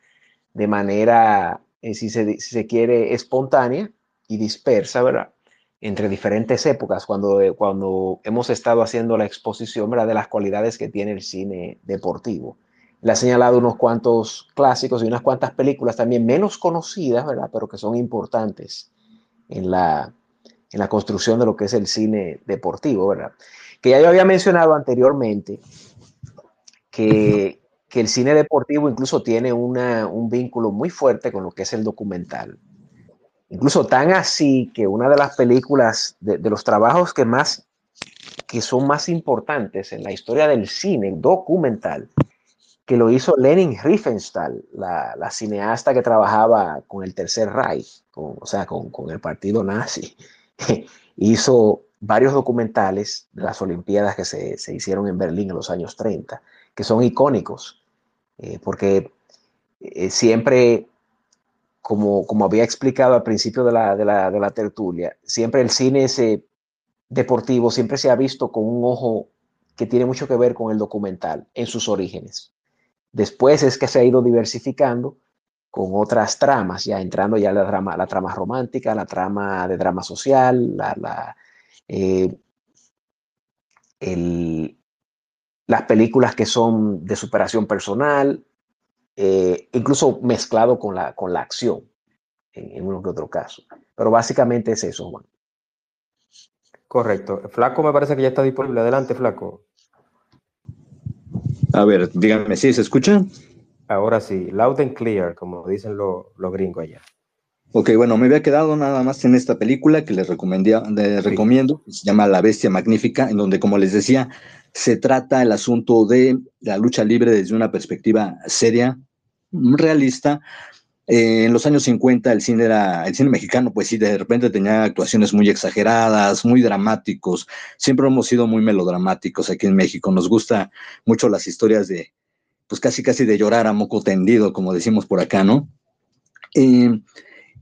De manera eh, si, se, si, se, quiere, espontánea y dispersa, ¿verdad? Entre diferentes épocas, cuando, eh, cuando hemos estado haciendo la exposición, ¿verdad? De las cualidades que tiene el cine deportivo. Le ha señalado unos cuantos clásicos y unas cuantas películas también menos conocidas, ¿verdad? Pero que son importantes en la, en la construcción de lo que es el cine deportivo, ¿verdad? Que ya yo había mencionado anteriormente que, que el cine deportivo incluso tiene una, un vínculo muy fuerte con lo que es el documental. Incluso tan así que una de las películas, de, de, los trabajos que más, que son más importantes en la historia del cine documental, que lo hizo Lenin Riefenstahl, la, la cineasta que trabajaba con el Tercer Reich, con, o sea, con, con el partido nazi, hizo varios documentales de las Olimpiadas que se, se hicieron en Berlín en los años 30 que son icónicos, eh, porque eh, siempre, como, como había explicado al principio de la, de la, de la tertulia, siempre el cine ese deportivo siempre se ha visto con un ojo que tiene mucho que ver con el documental en sus orígenes. Después es que se ha ido diversificando con otras tramas, ya entrando ya la trama, la trama romántica, la trama de drama social, la, la eh, el, las películas que son de superación personal, eh, incluso mezclado con la, con la acción, en, en, uno que otro caso. Pero básicamente es eso, Juan. Correcto. Flaco me parece que ya está disponible. Adelante, Flaco. A ver, díganme si ¿sí, se escucha. Ahora sí, loud and clear, como dicen los lo gringos allá. Ok, bueno, me había quedado nada más en esta película que les, les recomiendo, se llama La Bestia Magnífica, en donde, como les decía, se trata el asunto de la lucha libre desde una perspectiva seria, realista. Eh, en los años 50 el cine era, el cine mexicano, pues sí, de repente tenía actuaciones muy exageradas, muy dramáticos. Siempre hemos sido muy melodramáticos aquí en México. Nos gusta mucho las historias de, pues casi casi de llorar a moco tendido, como decimos por acá, ¿no? Eh,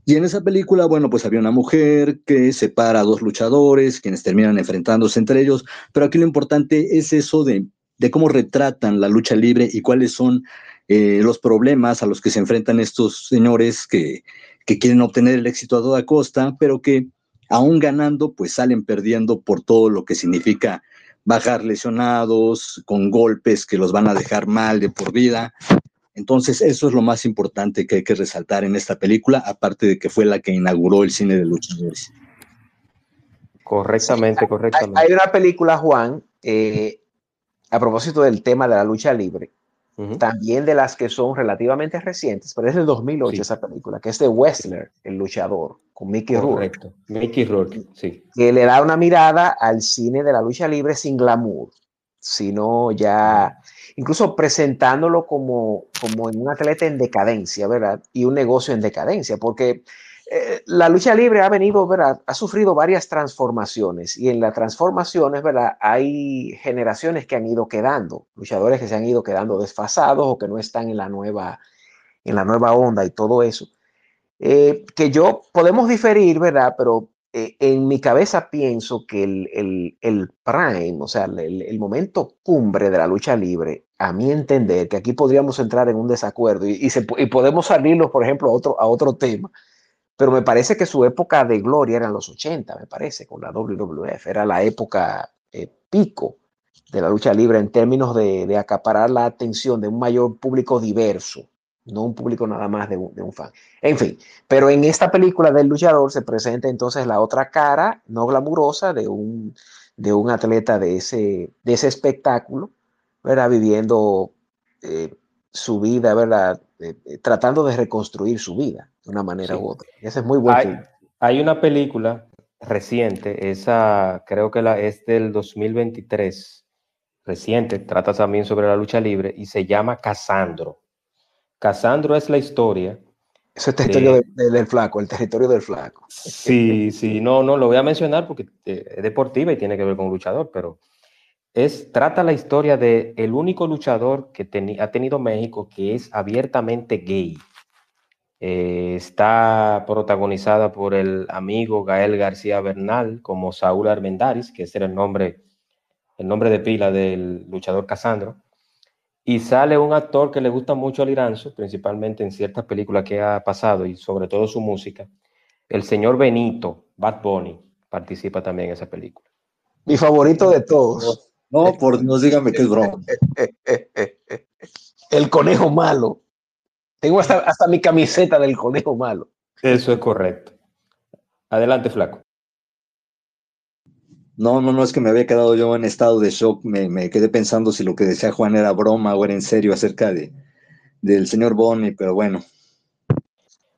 y en esa película, bueno, pues había una mujer que separa a dos luchadores, quienes terminan enfrentándose entre ellos, pero aquí lo importante es eso de, de cómo retratan la lucha libre y cuáles son eh, los problemas a los que se enfrentan estos señores que, que quieren obtener el éxito a toda costa, pero que aún ganando, pues salen perdiendo por todo lo que significa bajar lesionados, con golpes que los van a dejar mal de por vida. Entonces, eso es lo más importante que hay que resaltar en esta película, aparte de que fue la que inauguró el cine de luchadores. Correctamente, correctamente. Hay, una película, Juan, eh, a propósito del tema de la lucha libre, también de las que son relativamente recientes, pero es del 2008 esa película, que es de Westler, el luchador, con Mickey Rourke. Correcto, Mickey Rourke, sí. Que le da una mirada al cine de la lucha libre sin glamour, sino ya, incluso presentándolo como, como en un atleta en decadencia, ¿verdad? Y un negocio en decadencia, porque eh, la lucha libre ha venido, ¿verdad? Ha sufrido varias transformaciones y en las transformaciones, ¿verdad? Hay generaciones que han ido quedando, luchadores que se han ido quedando desfasados o que no están en la nueva, en la nueva onda y todo eso. Eh, que yo podemos diferir, ¿verdad? Pero eh, en mi cabeza pienso que el, el, prime, o sea, el, momento cumbre de la lucha libre, a mi entender, que aquí podríamos entrar en un desacuerdo y, podemos salirnos, por ejemplo, a otro, tema, pero me parece que su época de gloria era en los 80, me parece, con la WWF. Era la época eh, pico de la lucha libre en términos de, acaparar la atención de un mayor público diverso, no un público nada más de un, fan. En fin, pero en esta película del luchador se presenta entonces la otra cara no glamurosa de un, atleta de ese espectáculo, ¿verdad? Viviendo eh, su vida, ¿verdad? Eh, tratando de reconstruir su vida de una manera u otra. Ese es muy bueno. Hay, una película reciente, esa creo que la, es del 2023, reciente, trata también sobre la lucha libre y se llama Casandro. Casandro es la historia. Ese es territorio del flaco, el territorio del flaco. Sí, sí, no, no, lo voy a mencionar porque eh, es deportiva y tiene que ver con un luchador, pero es, trata la historia de el único luchador que ha tenido México que es abiertamente gay. Eh, está protagonizada por el amigo Gael García Bernal como Saúl Armendaris, que ese era el nombre, el nombre de pila del luchador Casandro. Y sale un actor que le gusta mucho al Iranzo, principalmente en ciertas películas que ha pasado y sobre todo su música. El señor Benito, Bad Bunny, participa también en esa película. Mi favorito de todos. No, por Dios, dígame que es broma. El conejo malo. Tengo hasta, hasta mi camiseta del conejo malo. Eso es correcto. Adelante, flaco. No, no, no, es que me había quedado yo en estado de shock. Me, quedé pensando si lo que decía Juan era broma o era en serio acerca de, del señor Bonnie, pero bueno.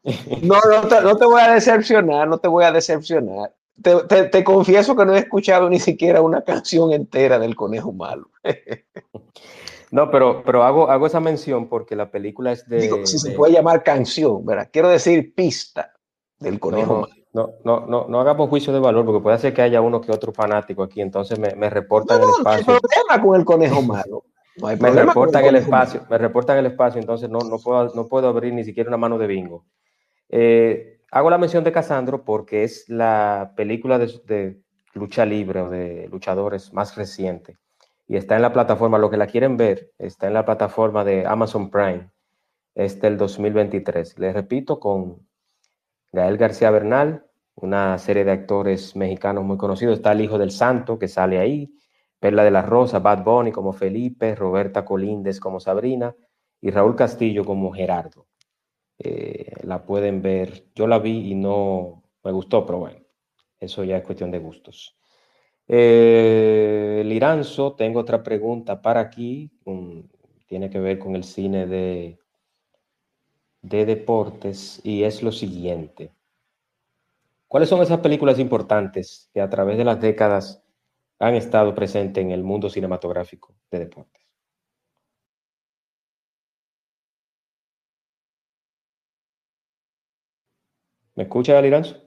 No, no te, voy a decepcionar, no te voy a decepcionar. Te, te, confieso que no he escuchado ni siquiera una canción entera del Conejo Malo. No, pero, pero hago, hago esa mención porque la película es de. Digo, si se puede llamar canción, ¿verdad? Quiero decir pista del conejo no, no, no, no, hagamos juicio de valor porque puede ser que haya uno que otro fanático aquí, entonces me, me reportan el espacio. No hay problema con el conejo malo. me reportan el, espacio, me reportan el espacio, entonces no, no, puedo, no puedo abrir ni siquiera una mano de bingo. Eh, hago la mención de Casandro porque es la película de, lucha libre o de luchadores más reciente y está en la plataforma, lo que la quieren ver, está en la plataforma de Amazon Prime, es del 2023. Les repito, con Gael García Bernal, una serie de actores mexicanos muy conocidos, está el Hijo del Santo que sale ahí, Perla de la Rosa, Bad Bunny como Felipe, Roberta Colíndes como Sabrina y Raúl Castillo como Gerardo. Eh, la pueden ver, yo la vi y no me gustó, pero bueno, eso ya es cuestión de gustos. Eh, Liranzo, tengo otra pregunta para aquí, tiene que ver con el cine de, de deportes y es lo siguiente. ¿Cuáles son esas películas importantes que a través de las décadas han estado presentes en el mundo cinematográfico de deportes? ¿Me escucha, Liranzo?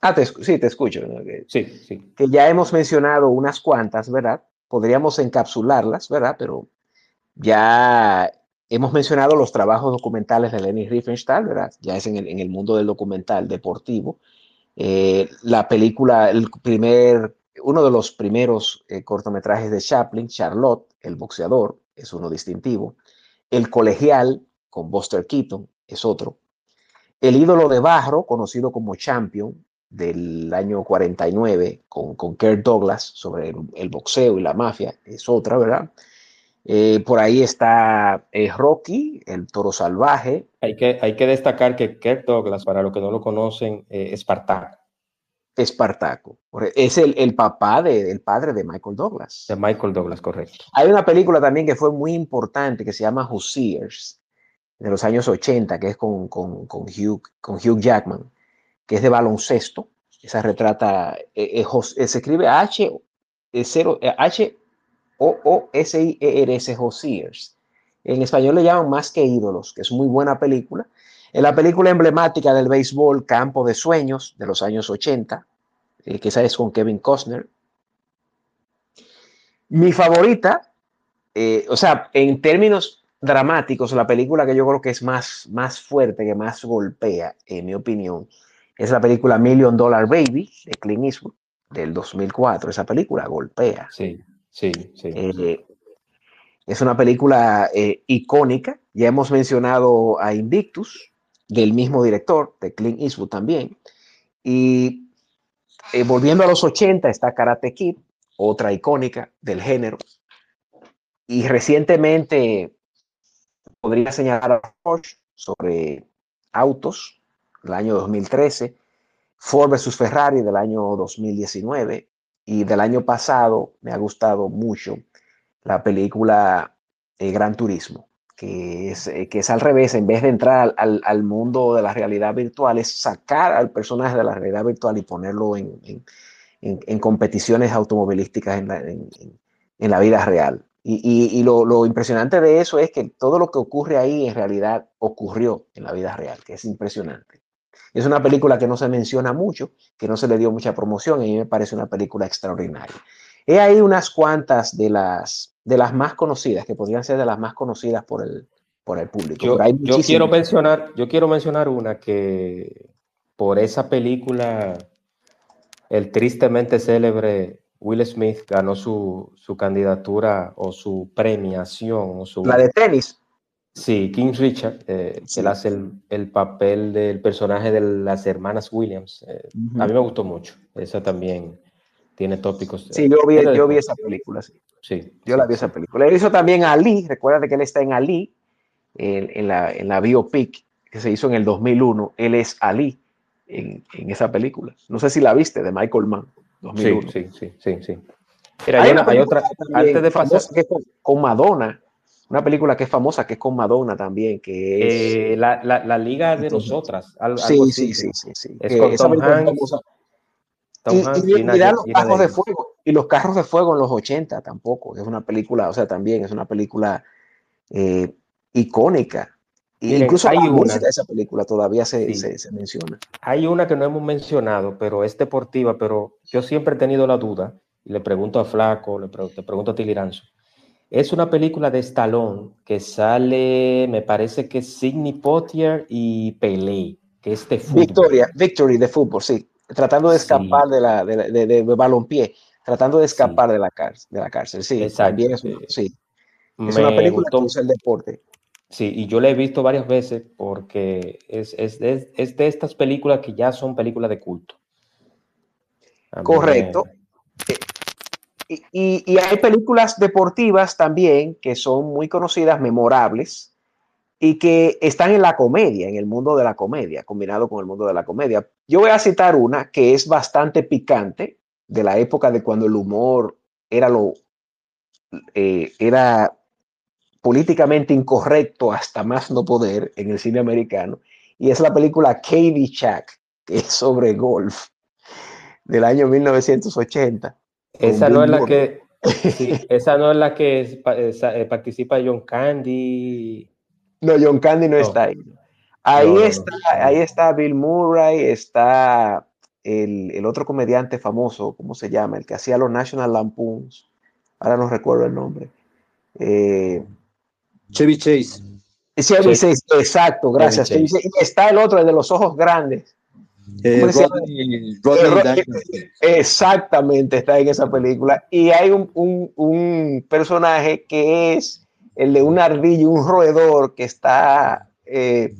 Ah, sí, te escucho. sí, sí. Que ya hemos mencionado unas cuantas, ¿verdad? Podríamos encapsularlas, ¿verdad? Pero ya hemos mencionado los trabajos documentales de Lenny Riefenstahl, ¿verdad? Ya es en el, mundo del documental deportivo. Eh, la película, el primer, uno de los primeros eh, cortometrajes de Chaplin, Charlotte, el boxeador, es uno distintivo. El Colegial, con Buster Keaton, es otro. El ídolo de Barro, conocido como Champion, del año 49, con, con Kirk Douglas, sobre el, boxeo y la mafia, es otra, ¿verdad? Eh, por ahí está eh, Rocky, el toro salvaje. Hay que, hay que destacar que Kirk Douglas, para los que no lo conocen, eh, es Espartaco. Espartaco. Es el, el papá del padre de Michael Douglas. De Michael Douglas, correcto. Hay una película también que fue muy importante que se llama Hoosiers, de los años 80, que es con, con, con, Hugh, con Hugh Jackman, que es de baloncesto. Esa retrata, eh, eh, eh, se escribe H, cero, H O O S I E R S. En español le llaman Más que ídolos, que es muy buena película. Es la película emblemática del béisbol Campo de Sueños de los años 80, que esa es con Kevin Costner. Mi favorita, o sea, en términos dramáticos, la película que yo creo que es más, más fuerte, que más golpea, en mi opinión, es la película Million Dollar Baby de Clint Eastwood del 2004. Esa película golpea. Sí, sí, sí. Eh, es una película eh, icónica. Ya hemos mencionado a Invictus, del mismo director, de Clint Eastwood también. Y eh, volviendo a los 80 está Karate Kid, otra icónica del género. Y recientemente podría señalar a Porsche sobre autos, el año 2013, Ford versus Ferrari del año 2019 y del año pasado me ha gustado mucho la película eh, Gran Turismo, que es, eh, que es al revés, en vez de entrar al, al, mundo de la realidad virtual, es sacar al personaje de la realidad virtual y ponerlo en, en, en competiciones automovilísticas en la, en la vida real. Y, y, lo, lo, impresionante de eso es que todo lo que ocurre ahí en realidad ocurrió en la vida real, que es impresionante. Es una película que no se menciona mucho, que no se le dio mucha promoción, y a mí me parece una película extraordinaria. He ahí unas cuantas de las, de las más conocidas, que podrían ser de las más conocidas por el, por el público. Yo, yo quiero mencionar, yo quiero mencionar una que por esa película, el tristemente célebre Will Smith ganó su, su, candidatura o su premiación. O su, la de tenis. Sí, King Richard, eh, sí. él hace el, el, papel del personaje de las hermanas Williams. Eh, uh -huh. A mí me gustó mucho. Esa también tiene tópicos. Sí, yo vi, yo vi esa película, sí. Sí. Yo sí, la vi esa película. Él hizo también Ali, recuerda que él está en Ali, en, en, la, en la biopic que se hizo en el 2001. Él es Ali en, en esa película. No sé si la viste, de Michael Mann. 2001. Sí, sí, sí, sí. Mira, hay, una, hay otra, antes de pasar. Que es con, con, Madonna, una película que es famosa, que es con Madonna también, que es... Eh, la, la, la, Liga de Nosotras. Algo, sí, sí, sí, sí, sí, Es con Tom Hanks. Tom y, Hanks, y, Gina, y los carros de fuego, y los carros de fuego en los 80 tampoco, es una película, o sea, también es una película eh, icónica. Miren, Incluso hay la una, música de esa película todavía se, sí. se, se, menciona. Hay una que no hemos mencionado, pero es deportiva, pero yo siempre he tenido la duda, y le pregunto a Flaco, le pregunto, le pregunto a Tiliranzo. Es una película de Stallone que sale, me parece que Sidney Poitier y Pelé, que es de fútbol. Victoria, Victory de fútbol, sí. Tratando de escapar sí. de la de, de, de, de balompié, tratando de escapar sí. de, la cárcel, de la cárcel, sí. Exacto. También es, sí. es una película que usa el deporte. Sí, y yo la he visto varias veces porque es, es, de estas películas que ya son películas de culto. Correcto. Y, y, y, hay películas deportivas también que son muy conocidas, memorables, y que están en la comedia, en el mundo de la comedia, combinado con el mundo de la comedia. Yo voy a citar una que es bastante picante, de la época de cuando el humor era lo... Eh, era políticamente incorrecto hasta más no poder en el cine americano, y es la película Katie Shack, que es sobre golf, del año 1980. Esa no es la que, sí, esa no es la que es, esa, eh, participa John Candy. No, John Candy no, no. está ahí. Ahí, no, está, ahí está Bill Murray, está el, el, otro comediante famoso, ¿cómo se llama? El que hacía los National Lampoons. Ahora no recuerdo el nombre. Eh, Chevy Chase. Chevy Chase, exacto, gracias. Chevy Chase. Y está el otro, el de los ojos grandes. Eh, Rodney, Rodney eh, exactamente, está en esa película. Y hay un, un, un, personaje que es el de un ardillo, un roedor que está, eh,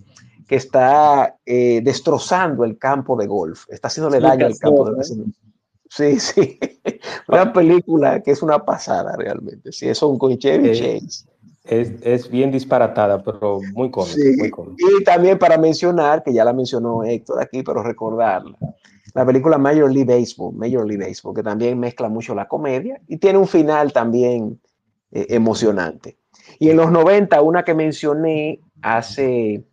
que está destrozando el campo de golf, está haciéndole daño al campo de golf. Sí, sí. Una película que es una pasada realmente. Sí, es un con Chevy Chase. Es, es, bien disparatada, pero muy cómica, muy cómica. Y también para mencionar, que ya la mencionó Héctor aquí, pero recordarla, la película Major League Baseball, Major League Baseball, que también mezcla mucho la comedia y tiene un final también eh, emocionante. Y en los 90, una que mencioné hace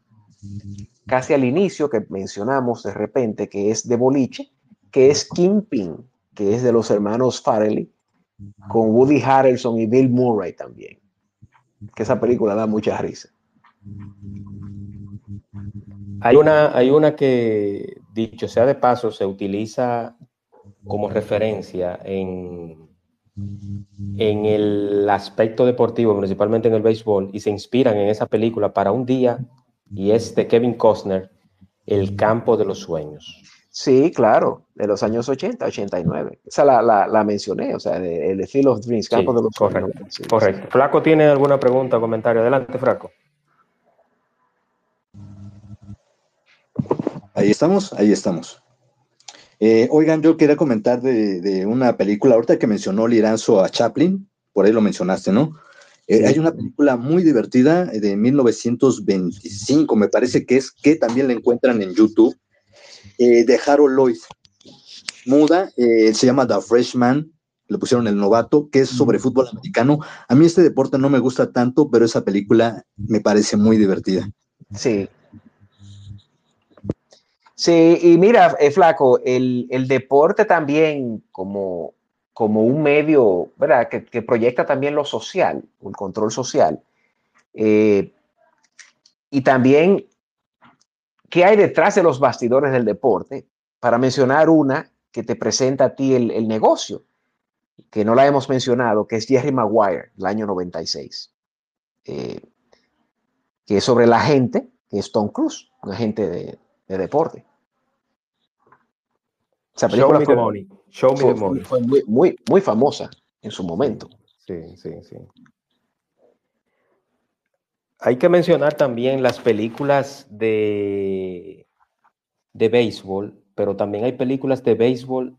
casi al inicio, que mencionamos de repente, que es de boliche, que es Kingpin, que es de los hermanos Farrelly, con Woody Harrelson y Bill Murray también. Que esa película da mucha risa. Hay una, hay una que, dicho sea de paso, se utiliza como referencia en, en el aspecto deportivo, principalmente en el béisbol, y se inspiran en esa película para un día, y es de Kevin Costner, El campo de los sueños. Sí, claro, de los años 80, 89. Esa la, la, la mencioné, o sea, el de Field of Dreams, Campo sí, de los Correcto. Sí, correcto. Flaco, ¿tiene alguna pregunta o comentario? Adelante, Flaco. Ahí estamos, ahí estamos. Eh, oigan, yo quería comentar de, de, una película, ahorita que mencionó Liranzo a Chaplin, por ahí lo mencionaste, ¿no? Eh. Hay una película muy divertida de 1925, me parece que es, que también la encuentran en YouTube, eh, de Harold Lloyd. Muda, eh, se llama The Freshman, le pusieron el novato, que es sobre fútbol americano. A mí este deporte no me gusta tanto, pero esa película me parece muy divertida. Sí. Sí, y mira, eh, Flaco, el, el, deporte también como, como un medio, ¿verdad? Que, que, proyecta también lo social, el control social. Eh, y también, ¿qué hay detrás de los bastidores del deporte? Para mencionar una que te presenta a ti el, el negocio, que no la hemos mencionado, que es Jerry Maguire, el año 96, eh, que es sobre la gente, que es Tom Cruise, un agente de, de deporte. Esa película Show fue, me money. Show fue, me money. fue muy, muy, muy, famosa en su momento. Sí, sí, sí. Hay que mencionar también las películas de, de béisbol, pero también hay películas de béisbol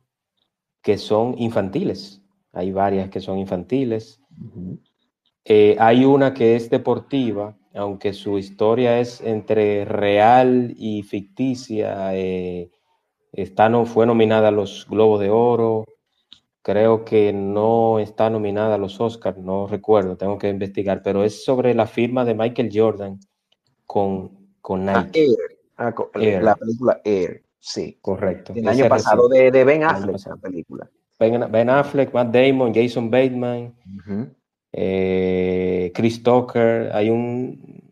que son infantiles. Hay varias que son infantiles. Uh -huh. eh, hay una que es deportiva, aunque su historia es entre real y ficticia. Eh, está, no, fue nominada a los Globos de Oro. Creo que no está nominada a los Oscars, no recuerdo, tengo que investigar, pero es sobre la firma de Michael Jordan con, con Nike. Ah, Air. Ah, Air. La película Air, sí. Correcto. El año pasado de, de, Ben Affleck, la película. Ben, ben, Affleck, Matt Damon, Jason Bateman, uh -huh. eh, Chris Tucker, hay un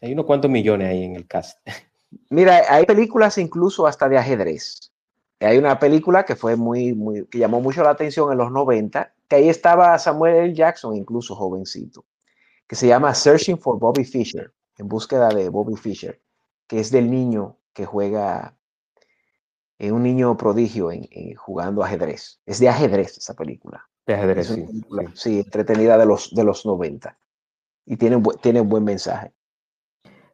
hay unos cuantos millones ahí en el cast. Mira, hay películas incluso hasta de ajedrez. Hay una película que fue muy, muy, que llamó mucho la atención en los 90, que ahí estaba Samuel L. Jackson, incluso jovencito, que se llama Searching for Bobby Fischer, en búsqueda de Bobby Fischer, que es del niño que juega, es un niño prodigio en, en, jugando ajedrez. Es de ajedrez esa película. De ajedrez, sí, película, sí. sí. entretenida de los, de los 90. Y tiene, tiene un buen mensaje.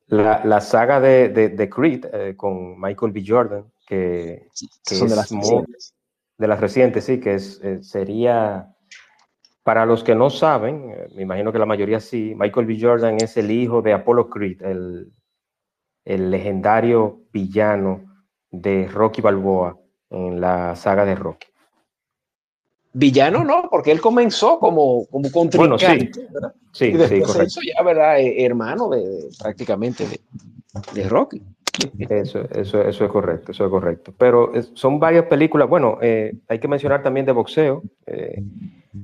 La, la saga de, de, de Creed eh, con Michael B. Jordan, que, son es de las, muy, de las recientes, sí, que es, eh, sería, para los que no saben, eh, me imagino que la mayoría sí, Michael B. Jordan es el hijo de Apollo Creed, el, el legendario villano de Rocky Balboa en la saga de Rocky. Villano no, porque él comenzó como, como contrincante, bueno, sí. Sí, y después sí, se hizo ya, ¿verdad? Eh, hermano de, de prácticamente de, de, Rocky. Eso, eso, eso es correcto, eso es correcto. Pero es, son varias películas, bueno, eh, hay que mencionar también de boxeo, eh,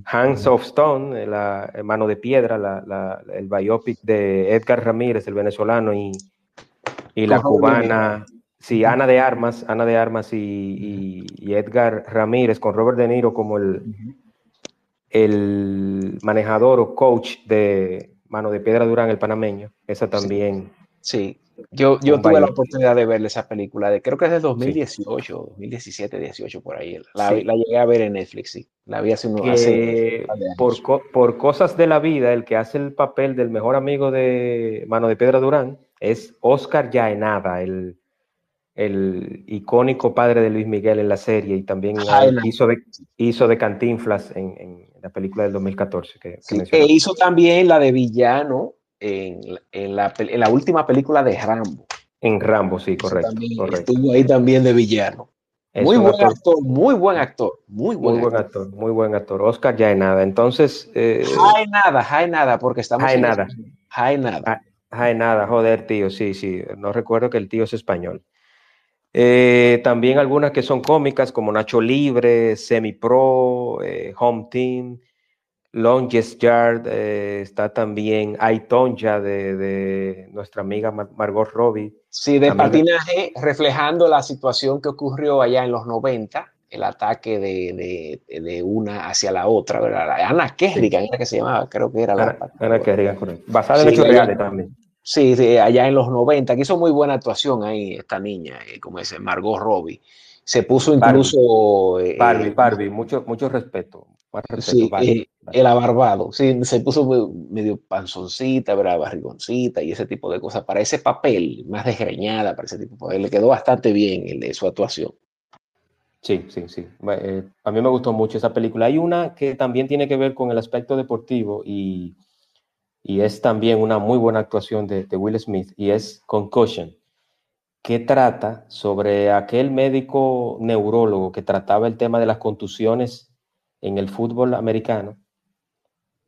Hands of Stone, eh, la Mano de Piedra, la, la, el biopic de Edgar Ramírez, el venezolano, y, y la cubana, sí, Ana de Armas, Ana de Armas y, y, y, Edgar Ramírez con Robert De Niro como el, el manejador o coach de Mano de Piedra Durán, el panameño. Esa también. Sí. Yo, yo tuve la oportunidad de ver esa película, de, creo que es de 2018, 2017, 18, por ahí. La, la, llegué a ver en Netflix, sí. La vi hace unos hace por, por cosas de la vida, el que hace el papel del mejor amigo de Mano de Pedro Durán es Oscar Yaenada, el, el icónico padre de Luis Miguel en la serie y también hizo, de, hizo de Cantinflas en, en la película del 2014. Que, e hizo también la de villano en, en, la, en, la, última película de Rambo. En Rambo, sí, correcto. correcto. Estuvo ahí también de villano. muy buen actor, muy buen actor, muy buen, muy buen actor. Muy buen actor. Oscar ya hay nada. Entonces. Eh, hay nada, hay nada, porque estamos. Hay nada. Hay nada. Hay nada, joder, tío, sí, sí. No recuerdo que el tío es español. Eh, también algunas que son cómicas, como Nacho Libre, Semi Pro, eh, Home Team, Longest Yard, eh, está también Aitonja de, de nuestra amiga Margot Robbie. Sí, de patinaje, reflejando la situación que ocurrió allá en los 90, el ataque de, de, una hacia la otra, ¿verdad? Ana Kerrigan, era que se llamaba, creo que era la. Ana, Kerrigan, correcto. Basada en hechos reales también. Sí, allá en los 90, que hizo muy buena actuación ahí esta niña, eh, como dice Margot Robbie. Se puso incluso... Eh, Barbie, eh, Barbie, mucho, mucho respeto. sí, el abarbado, sí, se puso medio panzoncita, ¿verdad? barrigoncita y ese tipo de cosas para ese papel, más desgreñada para ese tipo de papel. Le quedó bastante bien el de su actuación. Sí, sí, sí. a mí me gustó mucho esa película. Hay una que también tiene que ver con el aspecto deportivo y y es también una muy buena actuación de, Will Smith, y es Concussion, que trata sobre aquel médico neurólogo que trataba el tema de las contusiones en el fútbol americano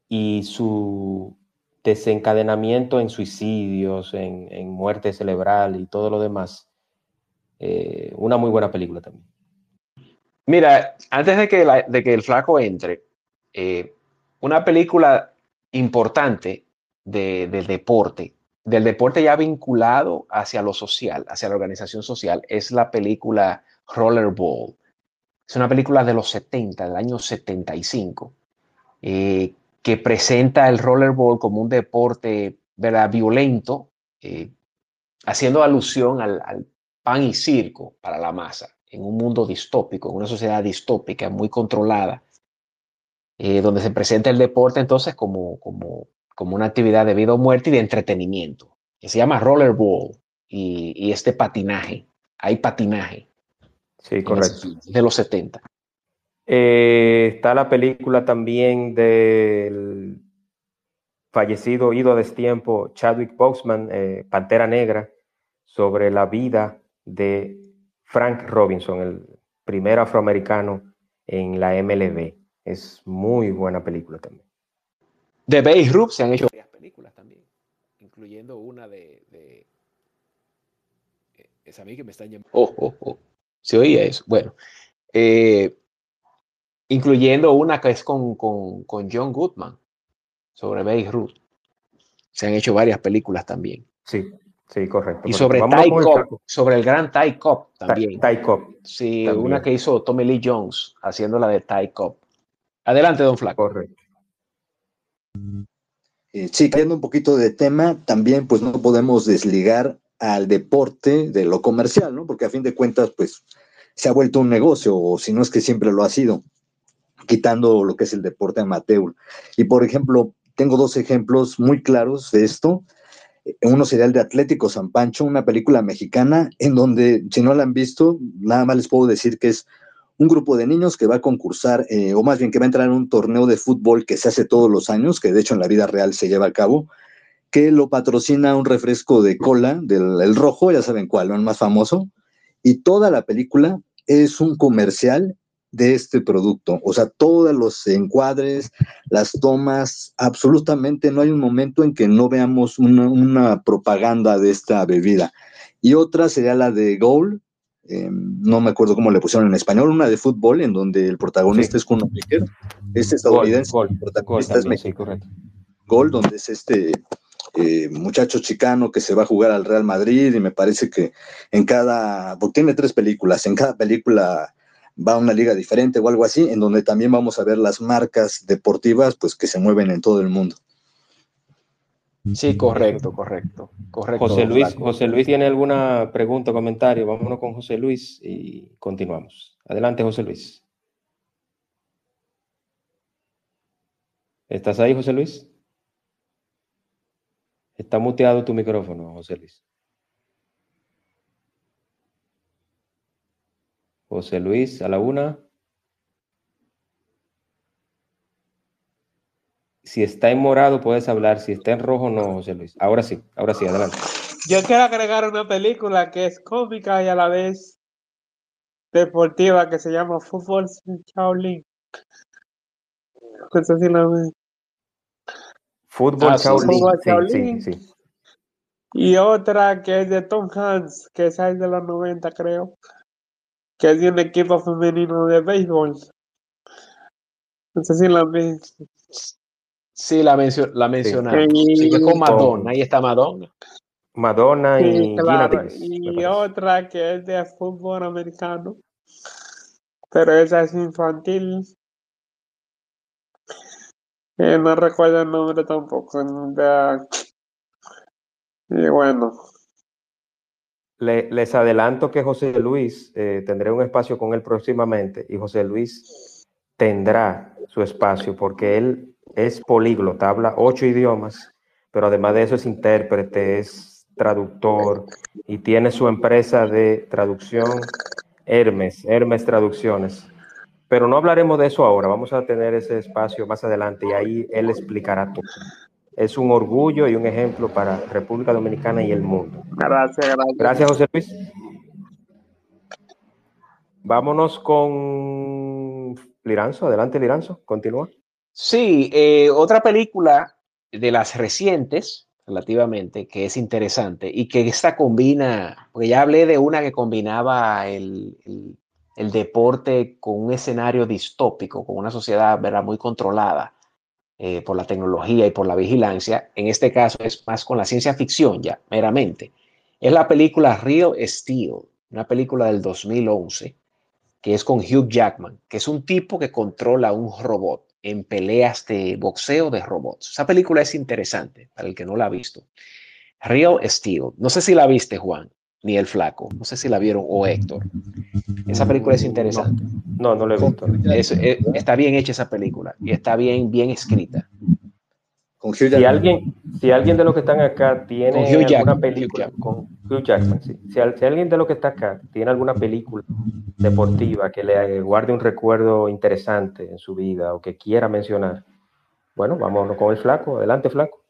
y su desencadenamiento en suicidios, en, muerte cerebral y todo lo demás. Eh, una muy buena película también. Mira, antes de que, de que el flaco entre, eh, una película importante del deporte, del deporte ya vinculado hacia lo social, hacia la organización social, es la película Rollerball. Es una película de los 70, del año 75, eh, que presenta el rollerball como un deporte ¿verdad? violento, eh, haciendo alusión al, pan y circo para la masa, en un mundo distópico, en una sociedad distópica muy controlada, eh, donde se presenta el deporte entonces como, como como una actividad de vida o muerte y de entretenimiento, que se llama rollerball y, y este patinaje. Hay patinaje. Sí, correcto. De los 70. Eh, está la película también del fallecido, ido a destiempo, Chadwick Boseman, eh, Pantera Negra, sobre la vida de Frank Robinson, el primer afroamericano en la MLB. Es muy buena película también. De Beirut se han hecho varias películas también, incluyendo una de, de eh, es a mí que me están llamando. Oh, oh, oh. Se oía eso. Bueno, eh, incluyendo una que es con, con, con John Goodman sobre Beirut. Se han hecho varias películas también. Sí, sí, correcto. Y sobre Ty Cobb, sobre el gran Ty Cobb también. Ty Cobb. Sí, una que hizo Tommy Lee Jones haciendo la de Ty Cobb. Adelante, don Flaco. Correcto. Eh, sí, cambiando un poquito de tema, también pues no podemos desligar al deporte de lo comercial, ¿no? Porque a fin de cuentas, pues se ha vuelto un negocio, o si no es que siempre lo ha sido, quitando lo que es el deporte amateur. Y por ejemplo, tengo dos ejemplos muy claros de esto. Uno sería el de Atlético San Pancho, una película mexicana en donde, si no la han visto, nada más les puedo decir que es un grupo de niños que va a concursar, eh, o más bien que va a entrar en un torneo de fútbol que se hace todos los años, que de hecho en la vida real se lleva a cabo, que lo patrocina un refresco de cola, del rojo, ya saben cuál, el más famoso, y toda la película es un comercial de este producto. O sea, todos los encuadres, las tomas, absolutamente no hay un momento en que no veamos una, una propaganda de esta bebida. Y otra sería la de Gold, eh, no me acuerdo cómo le pusieron en español, una de fútbol en donde el protagonista es Kuno Becker, es estadounidense, el protagonista es mexicano. Gol, donde es este eh, muchacho chicano que se va a jugar al Real Madrid y me parece que en cada, porque tiene tres películas, en cada película va a una liga diferente o algo así, en donde también vamos a ver las marcas deportivas pues que se mueven en todo el mundo. Sí, correcto, correcto, correcto. José Luis, José Luis tiene alguna pregunta o comentario. Vámonos con José Luis y continuamos. Adelante, José Luis. ¿Estás ahí, José Luis? Está muteado tu micrófono, José Luis. José Luis, a la una. Si está en morado, puedes hablar. Si está en rojo, no, José Luis. Ahora sí, ahora sí, adelante. Yo quiero agregar una película que es cómica y a la vez deportiva que se llama Fútbol Shaolin. No sé si la ven. Fútbol Ah, Shaolin. Sí, sí, sí. Y otra que es de Tom Hanks, que esa es de los 90, creo. Que es de un equipo femenino de béisbol. No sé si la ven. Sí, la, mencio- la mencionamos. Sí. Sí, que con Madonna. Ahí está Madonna. Madonna y Sí, Gina claro. Davis, me Y parece. otra que es de fútbol americano. Pero esa es infantil. Eh, no recuerdo el nombre tampoco. de- Y bueno, Le- les adelanto que José Luis, eh, tendré un espacio con él próximamente y José Luis tendrá su espacio porque él es políglota, habla ocho idiomas, pero además de eso es intérprete, es traductor y tiene su empresa de traducción Hermes, Hermes Traducciones. Pero no hablaremos de eso ahora, vamos a tener ese espacio más adelante y ahí él explicará todo. Es un orgullo y un ejemplo para República Dominicana y el mundo. gracias, gracias. Gracias, José Luis. Vámonos con Liranzo. Adelante, Liranzo. Continúa. Sí, eh, otra película de las recientes, relativamente, que es interesante y que esta combina, porque ya hablé de una que combinaba el, el- deporte con un escenario distópico, con una sociedad ¿verdad? muy controlada eh, por la tecnología y por la vigilancia. En este caso es más con la ciencia ficción ya, meramente. Es la película Real Steel, una película del 2011 que es con Hugh Jackman, que es un tipo que controla un robot en peleas de boxeo de robots. Esa película es interesante para el que no la ha visto. Real Steel. No sé si la viste, Juan, ni el flaco. No sé si la vieron o Héctor. Esa película es interesante. No, no lo he visto. Es- es- está bien hecha esa película y está bien, bien escrita. Con Hugh Si alguien, si alguien de los que están acá tiene Con Hugh alguna Jackman, película Hugh con Hugh Jackman, sí. Si, al- si alguien de los que está acá tiene alguna película deportiva que le guarde un recuerdo interesante en su vida o que quiera mencionar, bueno, vámonos con el flaco. Adelante, flaco.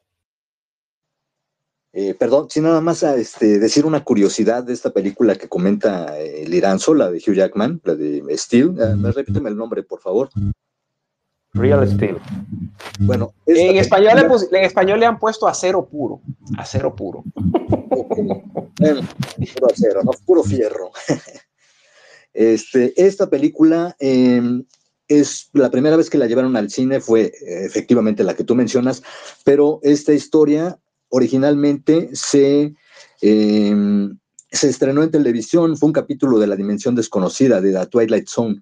Eh, perdón, si nada más a, este, decir una curiosidad de esta película que comenta eh, Liranzo, la de Hugh Jackman, la de Steel. Eh, repíteme el nombre, por favor. Real Steel. Bueno, esta En español, le, pus- en español le han puesto acero puro. Acero puro. Bueno, puro acero, ¿no? Puro fierro. Este, esta película eh, es la primera vez que la llevaron al cine, fue efectivamente la que tú mencionas, pero esta historia originalmente se, eh, se estrenó en televisión, fue un capítulo de La Dimensión Desconocida de The Twilight Zone.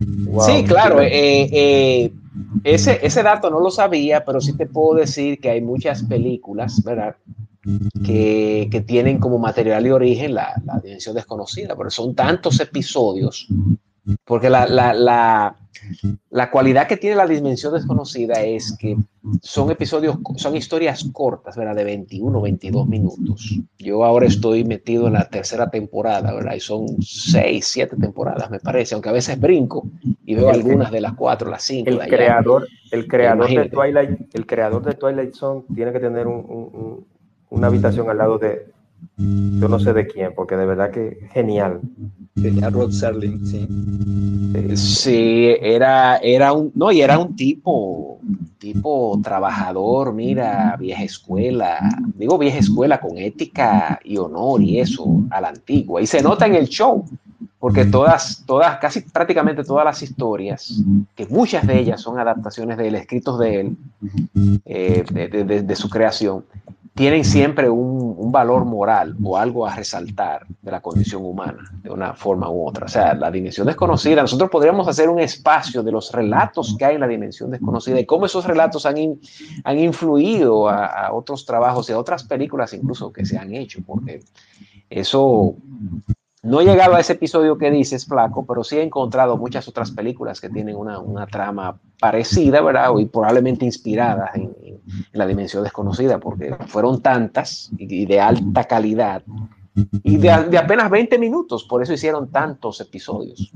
Wow. Sí, claro. eh, eh, ese, ese dato no lo sabía, pero sí te puedo decir que hay muchas películas, ¿verdad? Que, que tienen como material y origen la, la dimensión desconocida, pero son tantos episodios, porque la, la, la, la cualidad que tiene la dimensión desconocida es que son episodios, son historias cortas, ¿verdad? De 21, 22 minutos. Yo ahora estoy metido en la tercera temporada, ¿verdad? Y son seis, siete temporadas, me parece, aunque a veces brinco y veo algunas de las cuatro, las cinco. El de allá. creador, el creador de. Twilight, el creador de Twilight Zone tiene que tener un- un- un- una habitación al lado de, yo no sé de quién, porque de verdad que genial. Tenía Rod Serling, sí. Sí. Sí, era, era un, no, y era un tipo, tipo trabajador, mira, vieja escuela, digo vieja escuela con ética y honor y eso, a la antigua. Y se nota en el show, porque todas, todas, casi prácticamente todas las historias, que muchas de ellas son adaptaciones de él, escritos de él, eh, de, de- de- de su creación, tienen siempre un, un, valor moral o algo a resaltar de la condición humana, de una forma u otra. O sea, la dimensión desconocida, nosotros podríamos hacer un espacio de los relatos que hay en la dimensión desconocida y cómo esos relatos han, in, han influido a, a, otros trabajos y a otras películas incluso que se han hecho, porque eso no he llegado a ese episodio que dices, Flaco, pero sí he encontrado muchas otras películas que tienen una, una trama parecida, ¿verdad? Y probablemente inspiradas en, la dimensión desconocida, porque fueron tantas y de alta calidad y de, de, apenas 20 minutos, por eso hicieron tantos episodios.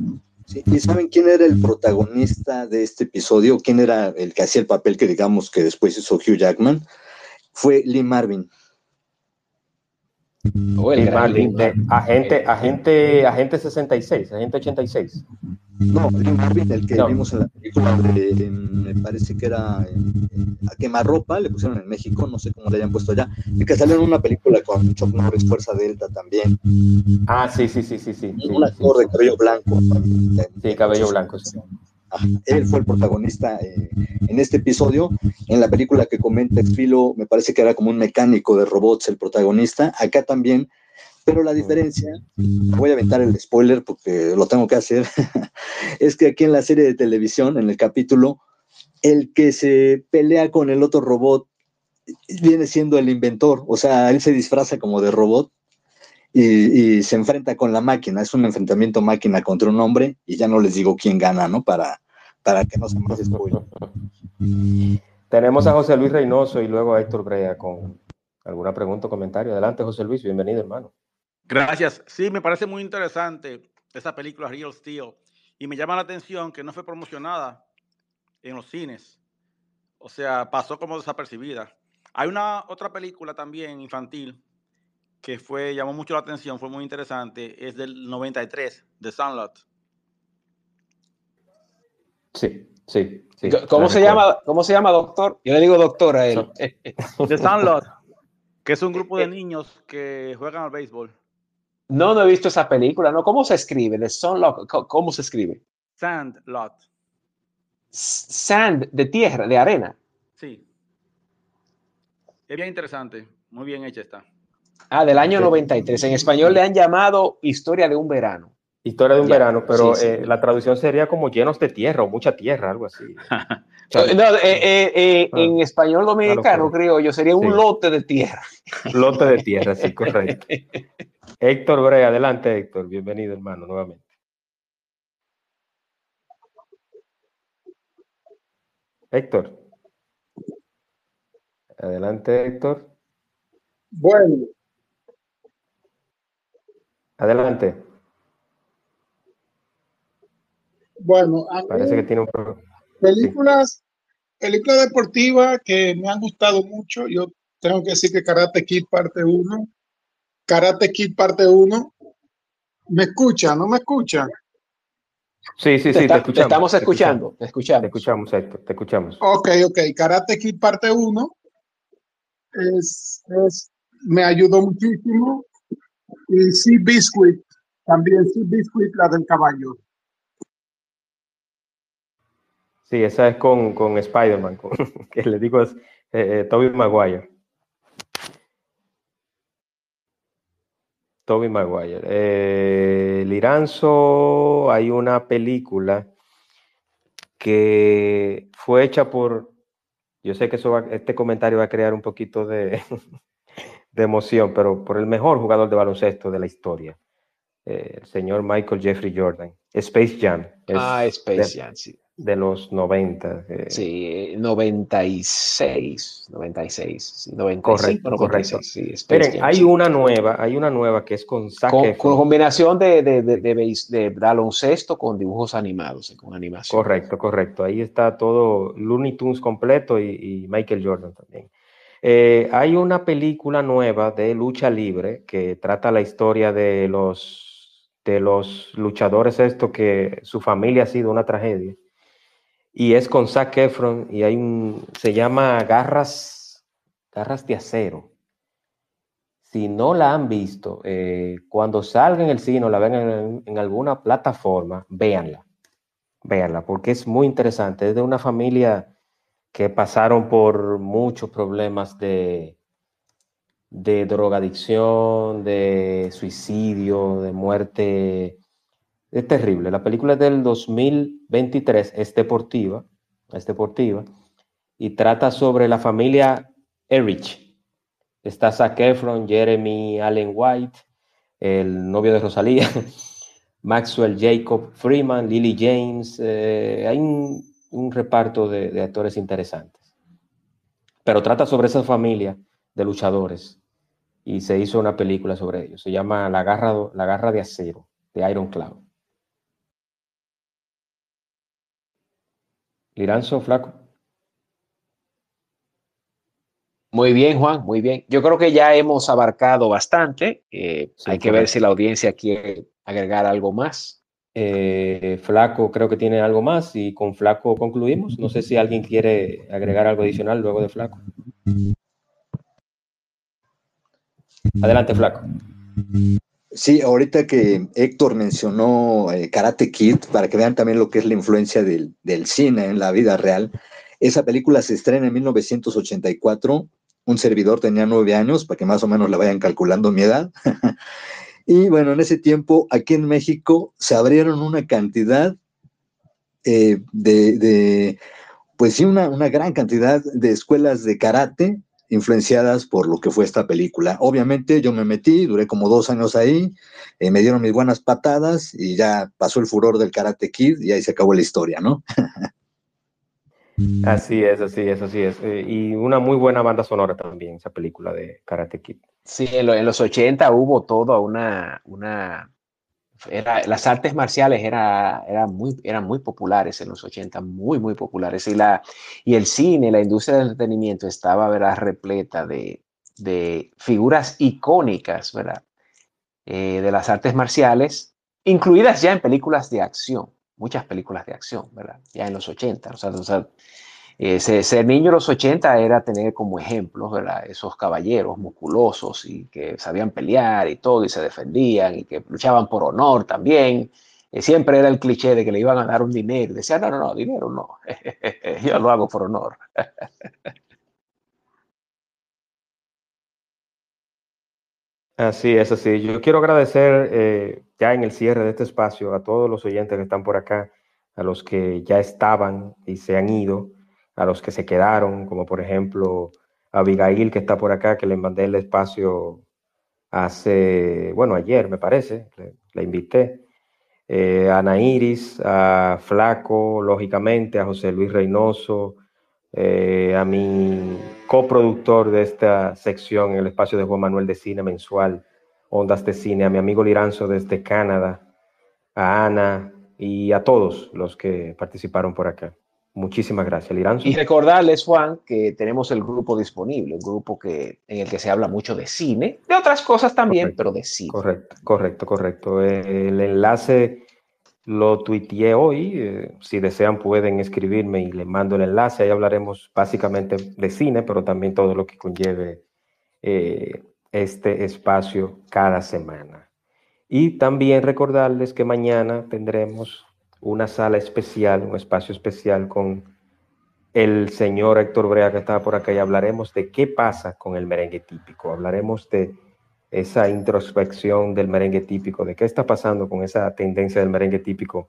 Sí, ¿Y saben quién era el protagonista de este episodio? ¿Quién era el que hacía el papel que digamos que después hizo Hugh Jackman? Fue Lee Marvin. Oh, el de, agente, agente, agente 66, agente 86. No, Lee Marvin, el que no. vimos en la película de, de, me parece que era a quemarropa, le pusieron en México, no sé cómo le hayan puesto allá, el que salió en una película con Chuck Norris, Fuerza Delta también. Ah, sí, sí, sí, sí, sí. Un actor sí, de cabello blanco. Sí, cabello blanco, sí. Él fue el protagonista eh, en este episodio. En la película que comenta Filo, me parece que era como un mecánico de robots el protagonista. Acá también, pero la diferencia, voy a aventar el spoiler porque lo tengo que hacer, es que aquí en la serie de televisión, en el capítulo, el que se pelea con el otro robot viene siendo el inventor, o sea, él se disfraza como de robot y, y, se enfrenta con la máquina. Es un enfrentamiento máquina contra un hombre y ya no les digo quién gana, ¿no? Para, para que no se más spoiler. Tenemos a José Luis Reynoso y luego a Héctor Brea con alguna pregunta o comentario. Adelante, José Luis, bienvenido, hermano. Gracias. Sí, me parece muy interesante esa película Real Steel y me llama la atención que no fue promocionada en los cines. O sea, pasó como desapercibida. Hay una otra película también infantil que fue, llamó mucho la atención, fue muy interesante, es del 93, de Sandlot. Sí, sí. sí ¿Cómo, se llama, ¿Cómo se llama, doctor? Yo le digo doctor a él. De Sandlot, que es un grupo de niños que juegan al béisbol. No, no he visto esa película, ¿no? ¿Cómo se escribe? De Sandlot, ¿cómo se escribe? Sandlot. Sand, de tierra, de arena. Sí. Es bien interesante, muy bien hecha está. Ah, del año 93. En español le han llamado Historia de un verano. Historia de un ya, verano, pero sí, sí. Eh, la traducción sería como llenos de tierra o mucha tierra, algo así. no, eh, eh, ah, en español dominicano, creo yo, sería un lote de tierra. Lote de tierra, sí, correcto. Héctor Brea, adelante, Héctor. Bienvenido, hermano, nuevamente. Héctor. Adelante, Héctor. Bueno, Adelante. Bueno, parece que tiene un problema. Películas, películas deportivas que me han gustado mucho. Yo tengo que decir que Karate Kid parte 1. Karate Kid parte 1. ¿Me escucha? ¿No me escucha? Sí, sí, sí, te, te, escuchamos. Te estamos escuchando, te escuchamos. Te escuchamos, Héctor, te escuchamos. Ok, ok. Karate Kid parte 1 es, es, me ayudó muchísimo y Sea Biscuit, también Sea Biscuit, la del caballo. Sí, esa es con, con Spider-Man, que le digo es eh, eh, Toby Maguire. Toby Maguire. Eh, Liranzo, hay una película que fue hecha por, yo sé que eso va, este comentario va a crear un poquito de, de emoción, pero por el mejor jugador de baloncesto de la historia, eh, el señor Michael Jeffrey Jordan. Space Jam. ah, Space de, Jam, sí. De los 90. Eh. Sí, 96, 96, sí, 95, correcto, 96, correcto. Sí, Miren, Jam, hay sí. una nueva, hay una nueva que es con Zac con, con, combinación de, de, de, de, de baloncesto con dibujos animados, con animación. Correcto, correcto. Ahí está todo Looney Tunes completo y, y Michael Jordan también. Eh, hay una película nueva de lucha libre que trata la historia de los, de los luchadores, esto que su familia ha sido una tragedia. Y es con Zac Efron y hay un, se llama Garras, Garras de Acero. Si no la han visto, eh, cuando salga en el cine o la ven en, en alguna plataforma, véanla. Véanla, porque es muy interesante. Es de una familia que pasaron por muchos problemas de, de drogadicción, de suicidio, de muerte. Es terrible. La película es del 2023, es deportiva, es deportiva, y trata sobre la familia Erich. Está Zac Efron, Jeremy Allen White, el novio de Rosalía, Maxwell Jacob Freeman, Lily James. Eh, hay un, un reparto de, de, actores interesantes. Pero trata sobre esa familia de luchadores y se hizo una película sobre ellos. Se llama La Garra, La Garra de Acero, de Iron Cloud. Liranzo, flaco. Muy bien, Juan, muy bien. Yo creo que ya hemos abarcado bastante. Eh, sí, hay que ver si la audiencia quiere agregar algo más. Eh, Flaco creo que tiene algo más y con Flaco concluimos. No sé si alguien quiere agregar algo adicional luego de Flaco. Adelante, Flaco. Sí, ahorita que Héctor mencionó eh, Karate Kid, para que vean también lo que es la influencia del, cine en la vida real, esa película se estrena en 1984. Un servidor tenía nueve años, para que más o menos le vayan calculando mi edad. y bueno, en ese tiempo, aquí en México, se abrieron una cantidad eh, de, pues sí, una, una gran cantidad de escuelas de karate influenciadas por lo que fue esta película. Obviamente yo me metí, duré como dos años ahí, eh, me dieron mis buenas patadas y ya pasó el furor del Karate Kid y ahí se acabó la historia, ¿no? así es, así es, así es. Eh, y una muy buena banda sonora también, esa película de Karate Kid. Sí, en, lo, en los 80 hubo toda una, una las artes marciales era, era muy, eran muy populares en los 80, muy, muy populares. Y, la, y el cine, la industria del entretenimiento estaba, ¿verdad?, repleta de, de figuras icónicas, ¿verdad?, eh, de las artes marciales, incluidas ya en películas de acción, muchas películas de acción, ¿verdad?, ya en los 80. O sea, o sea eh, ser, niño en los 80 era tener como ejemplos ¿verdad? esos caballeros musculosos y que sabían pelear y todo y se defendían y que luchaban por honor también. Eh, siempre era el cliché de que le iban a dar un dinero. Decían, no, no, no, dinero no. Yo lo hago por honor. Así es, así. Yo quiero agradecer eh, ya en el cierre de este espacio a todos los oyentes que están por acá, a los que ya estaban y se han ido a los que se quedaron, como por ejemplo Abigail, que está por acá, que le mandé el espacio hace, bueno, ayer me parece, le invité. Eh, a Ana Iris, a Flaco, lógicamente, a José Luis Reynoso, eh, a mi coproductor de esta sección en el espacio de Juan Manuel de Cine mensual, Ondas de Cine, a mi amigo Liranzo desde Canadá, a Ana y a todos los que participaron por acá. Muchísimas gracias, Liranzo. Y recordarles, Juan, que tenemos el grupo disponible, un grupo que, en el que se habla mucho de cine, de otras cosas también, correcto, pero de cine. Correcto, correcto, correcto. El enlace lo tuiteé hoy. Eh, si desean, pueden escribirme y les mando el enlace. Ahí hablaremos básicamente de cine, pero también todo lo que conlleve eh, este espacio cada semana. Y también recordarles que mañana tendremos una sala especial, un espacio especial con el señor Héctor Brea que estaba por acá y hablaremos de qué pasa con el merengue típico, hablaremos de esa introspección del merengue típico, de qué está pasando con esa tendencia del merengue típico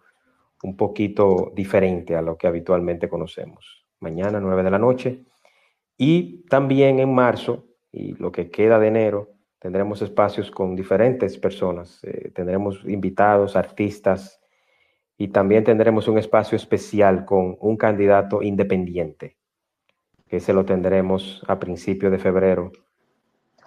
un poquito diferente a lo que habitualmente conocemos. Mañana, 9 de la noche. Y también en marzo, y lo que queda de enero, tendremos espacios con diferentes personas. Eh, tendremos invitados, artistas, y también tendremos un espacio especial con un candidato independiente, que se lo tendremos a principios de febrero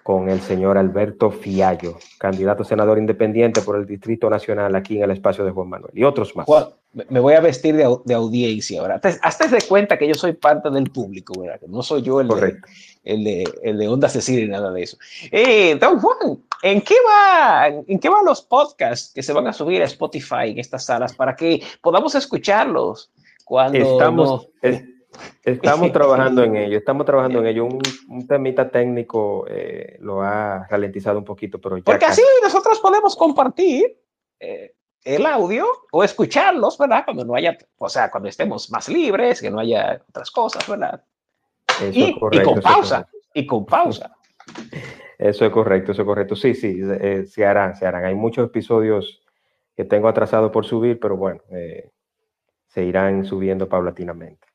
con el señor Alberto Fiallo, candidato senador independiente por el Distrito Nacional aquí en el espacio de Juan Manuel y otros más. Juan, me voy a vestir de, de audiencia ahora. Hazte de cuenta que yo soy parte del público, ¿verdad? Que no soy yo el Correcto. de, el de, el de Ondas Cecil y nada de eso. Eh, don Juan, ¿en qué, va, ¿en qué van los podcasts que se van a subir a Spotify en estas salas para que podamos escucharlos cuando Estamos, no- es- estamos trabajando en ello, estamos trabajando en ello. Un, un temita técnico eh, lo ha ralentizado un poquito, pero ya Porque casi- así nosotros podemos compartir eh, el audio o escucharlos, ¿verdad? Cuando no haya, o sea, cuando estemos más libres, que no haya otras cosas, ¿verdad? eso Y, con pausa, y con pausa. Eso es correcto, eso es correcto. Sí, sí, eh, se harán, se harán. Hay muchos episodios que tengo atrasados por subir, pero bueno, eh, se irán subiendo paulatinamente.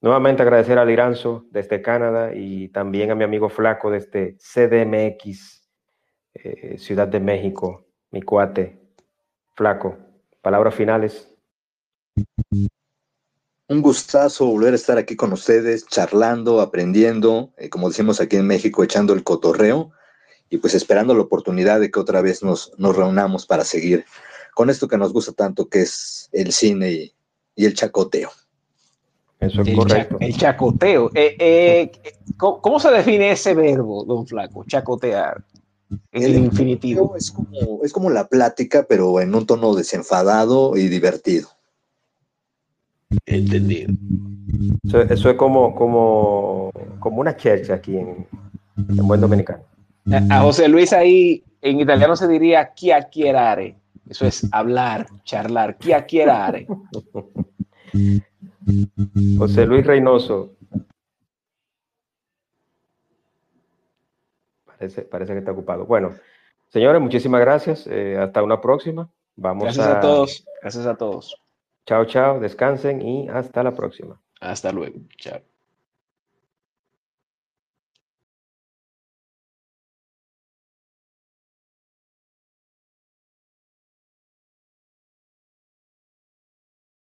Nuevamente agradecer a Liranzo desde Canadá y también a mi amigo Flaco desde CDMX, eh, Ciudad de México, mi cuate. Flaco, palabras finales. Un gustazo volver a estar aquí con ustedes, charlando, aprendiendo, eh, como decimos aquí en México, echando el cotorreo y pues esperando la oportunidad de que otra vez nos, reunamos para seguir con esto que nos gusta tanto, que es el cine y el chacoteo. Eso es El, correcto. cha- el chacoteo. Eh, eh, ¿cómo, cómo se define ese verbo, don Flaco? Chacotear. El infinitivo. Es como, es como la plática, pero en un tono desenfadado y divertido. Entendido. Eso, eso es como, como, como una chercha aquí en, en buen dominicano. A a José Luis ahí en italiano se diría chiacchierare. Eso es hablar, charlar. Chiacchierare. José Luis Reynoso. Parece, parece que está ocupado. Bueno, señores, muchísimas gracias. eh, hasta una próxima. Vamos Gracias a todos. Gracias a todos. Chao, chao. Descansen y hasta la próxima. Hasta luego. Chao.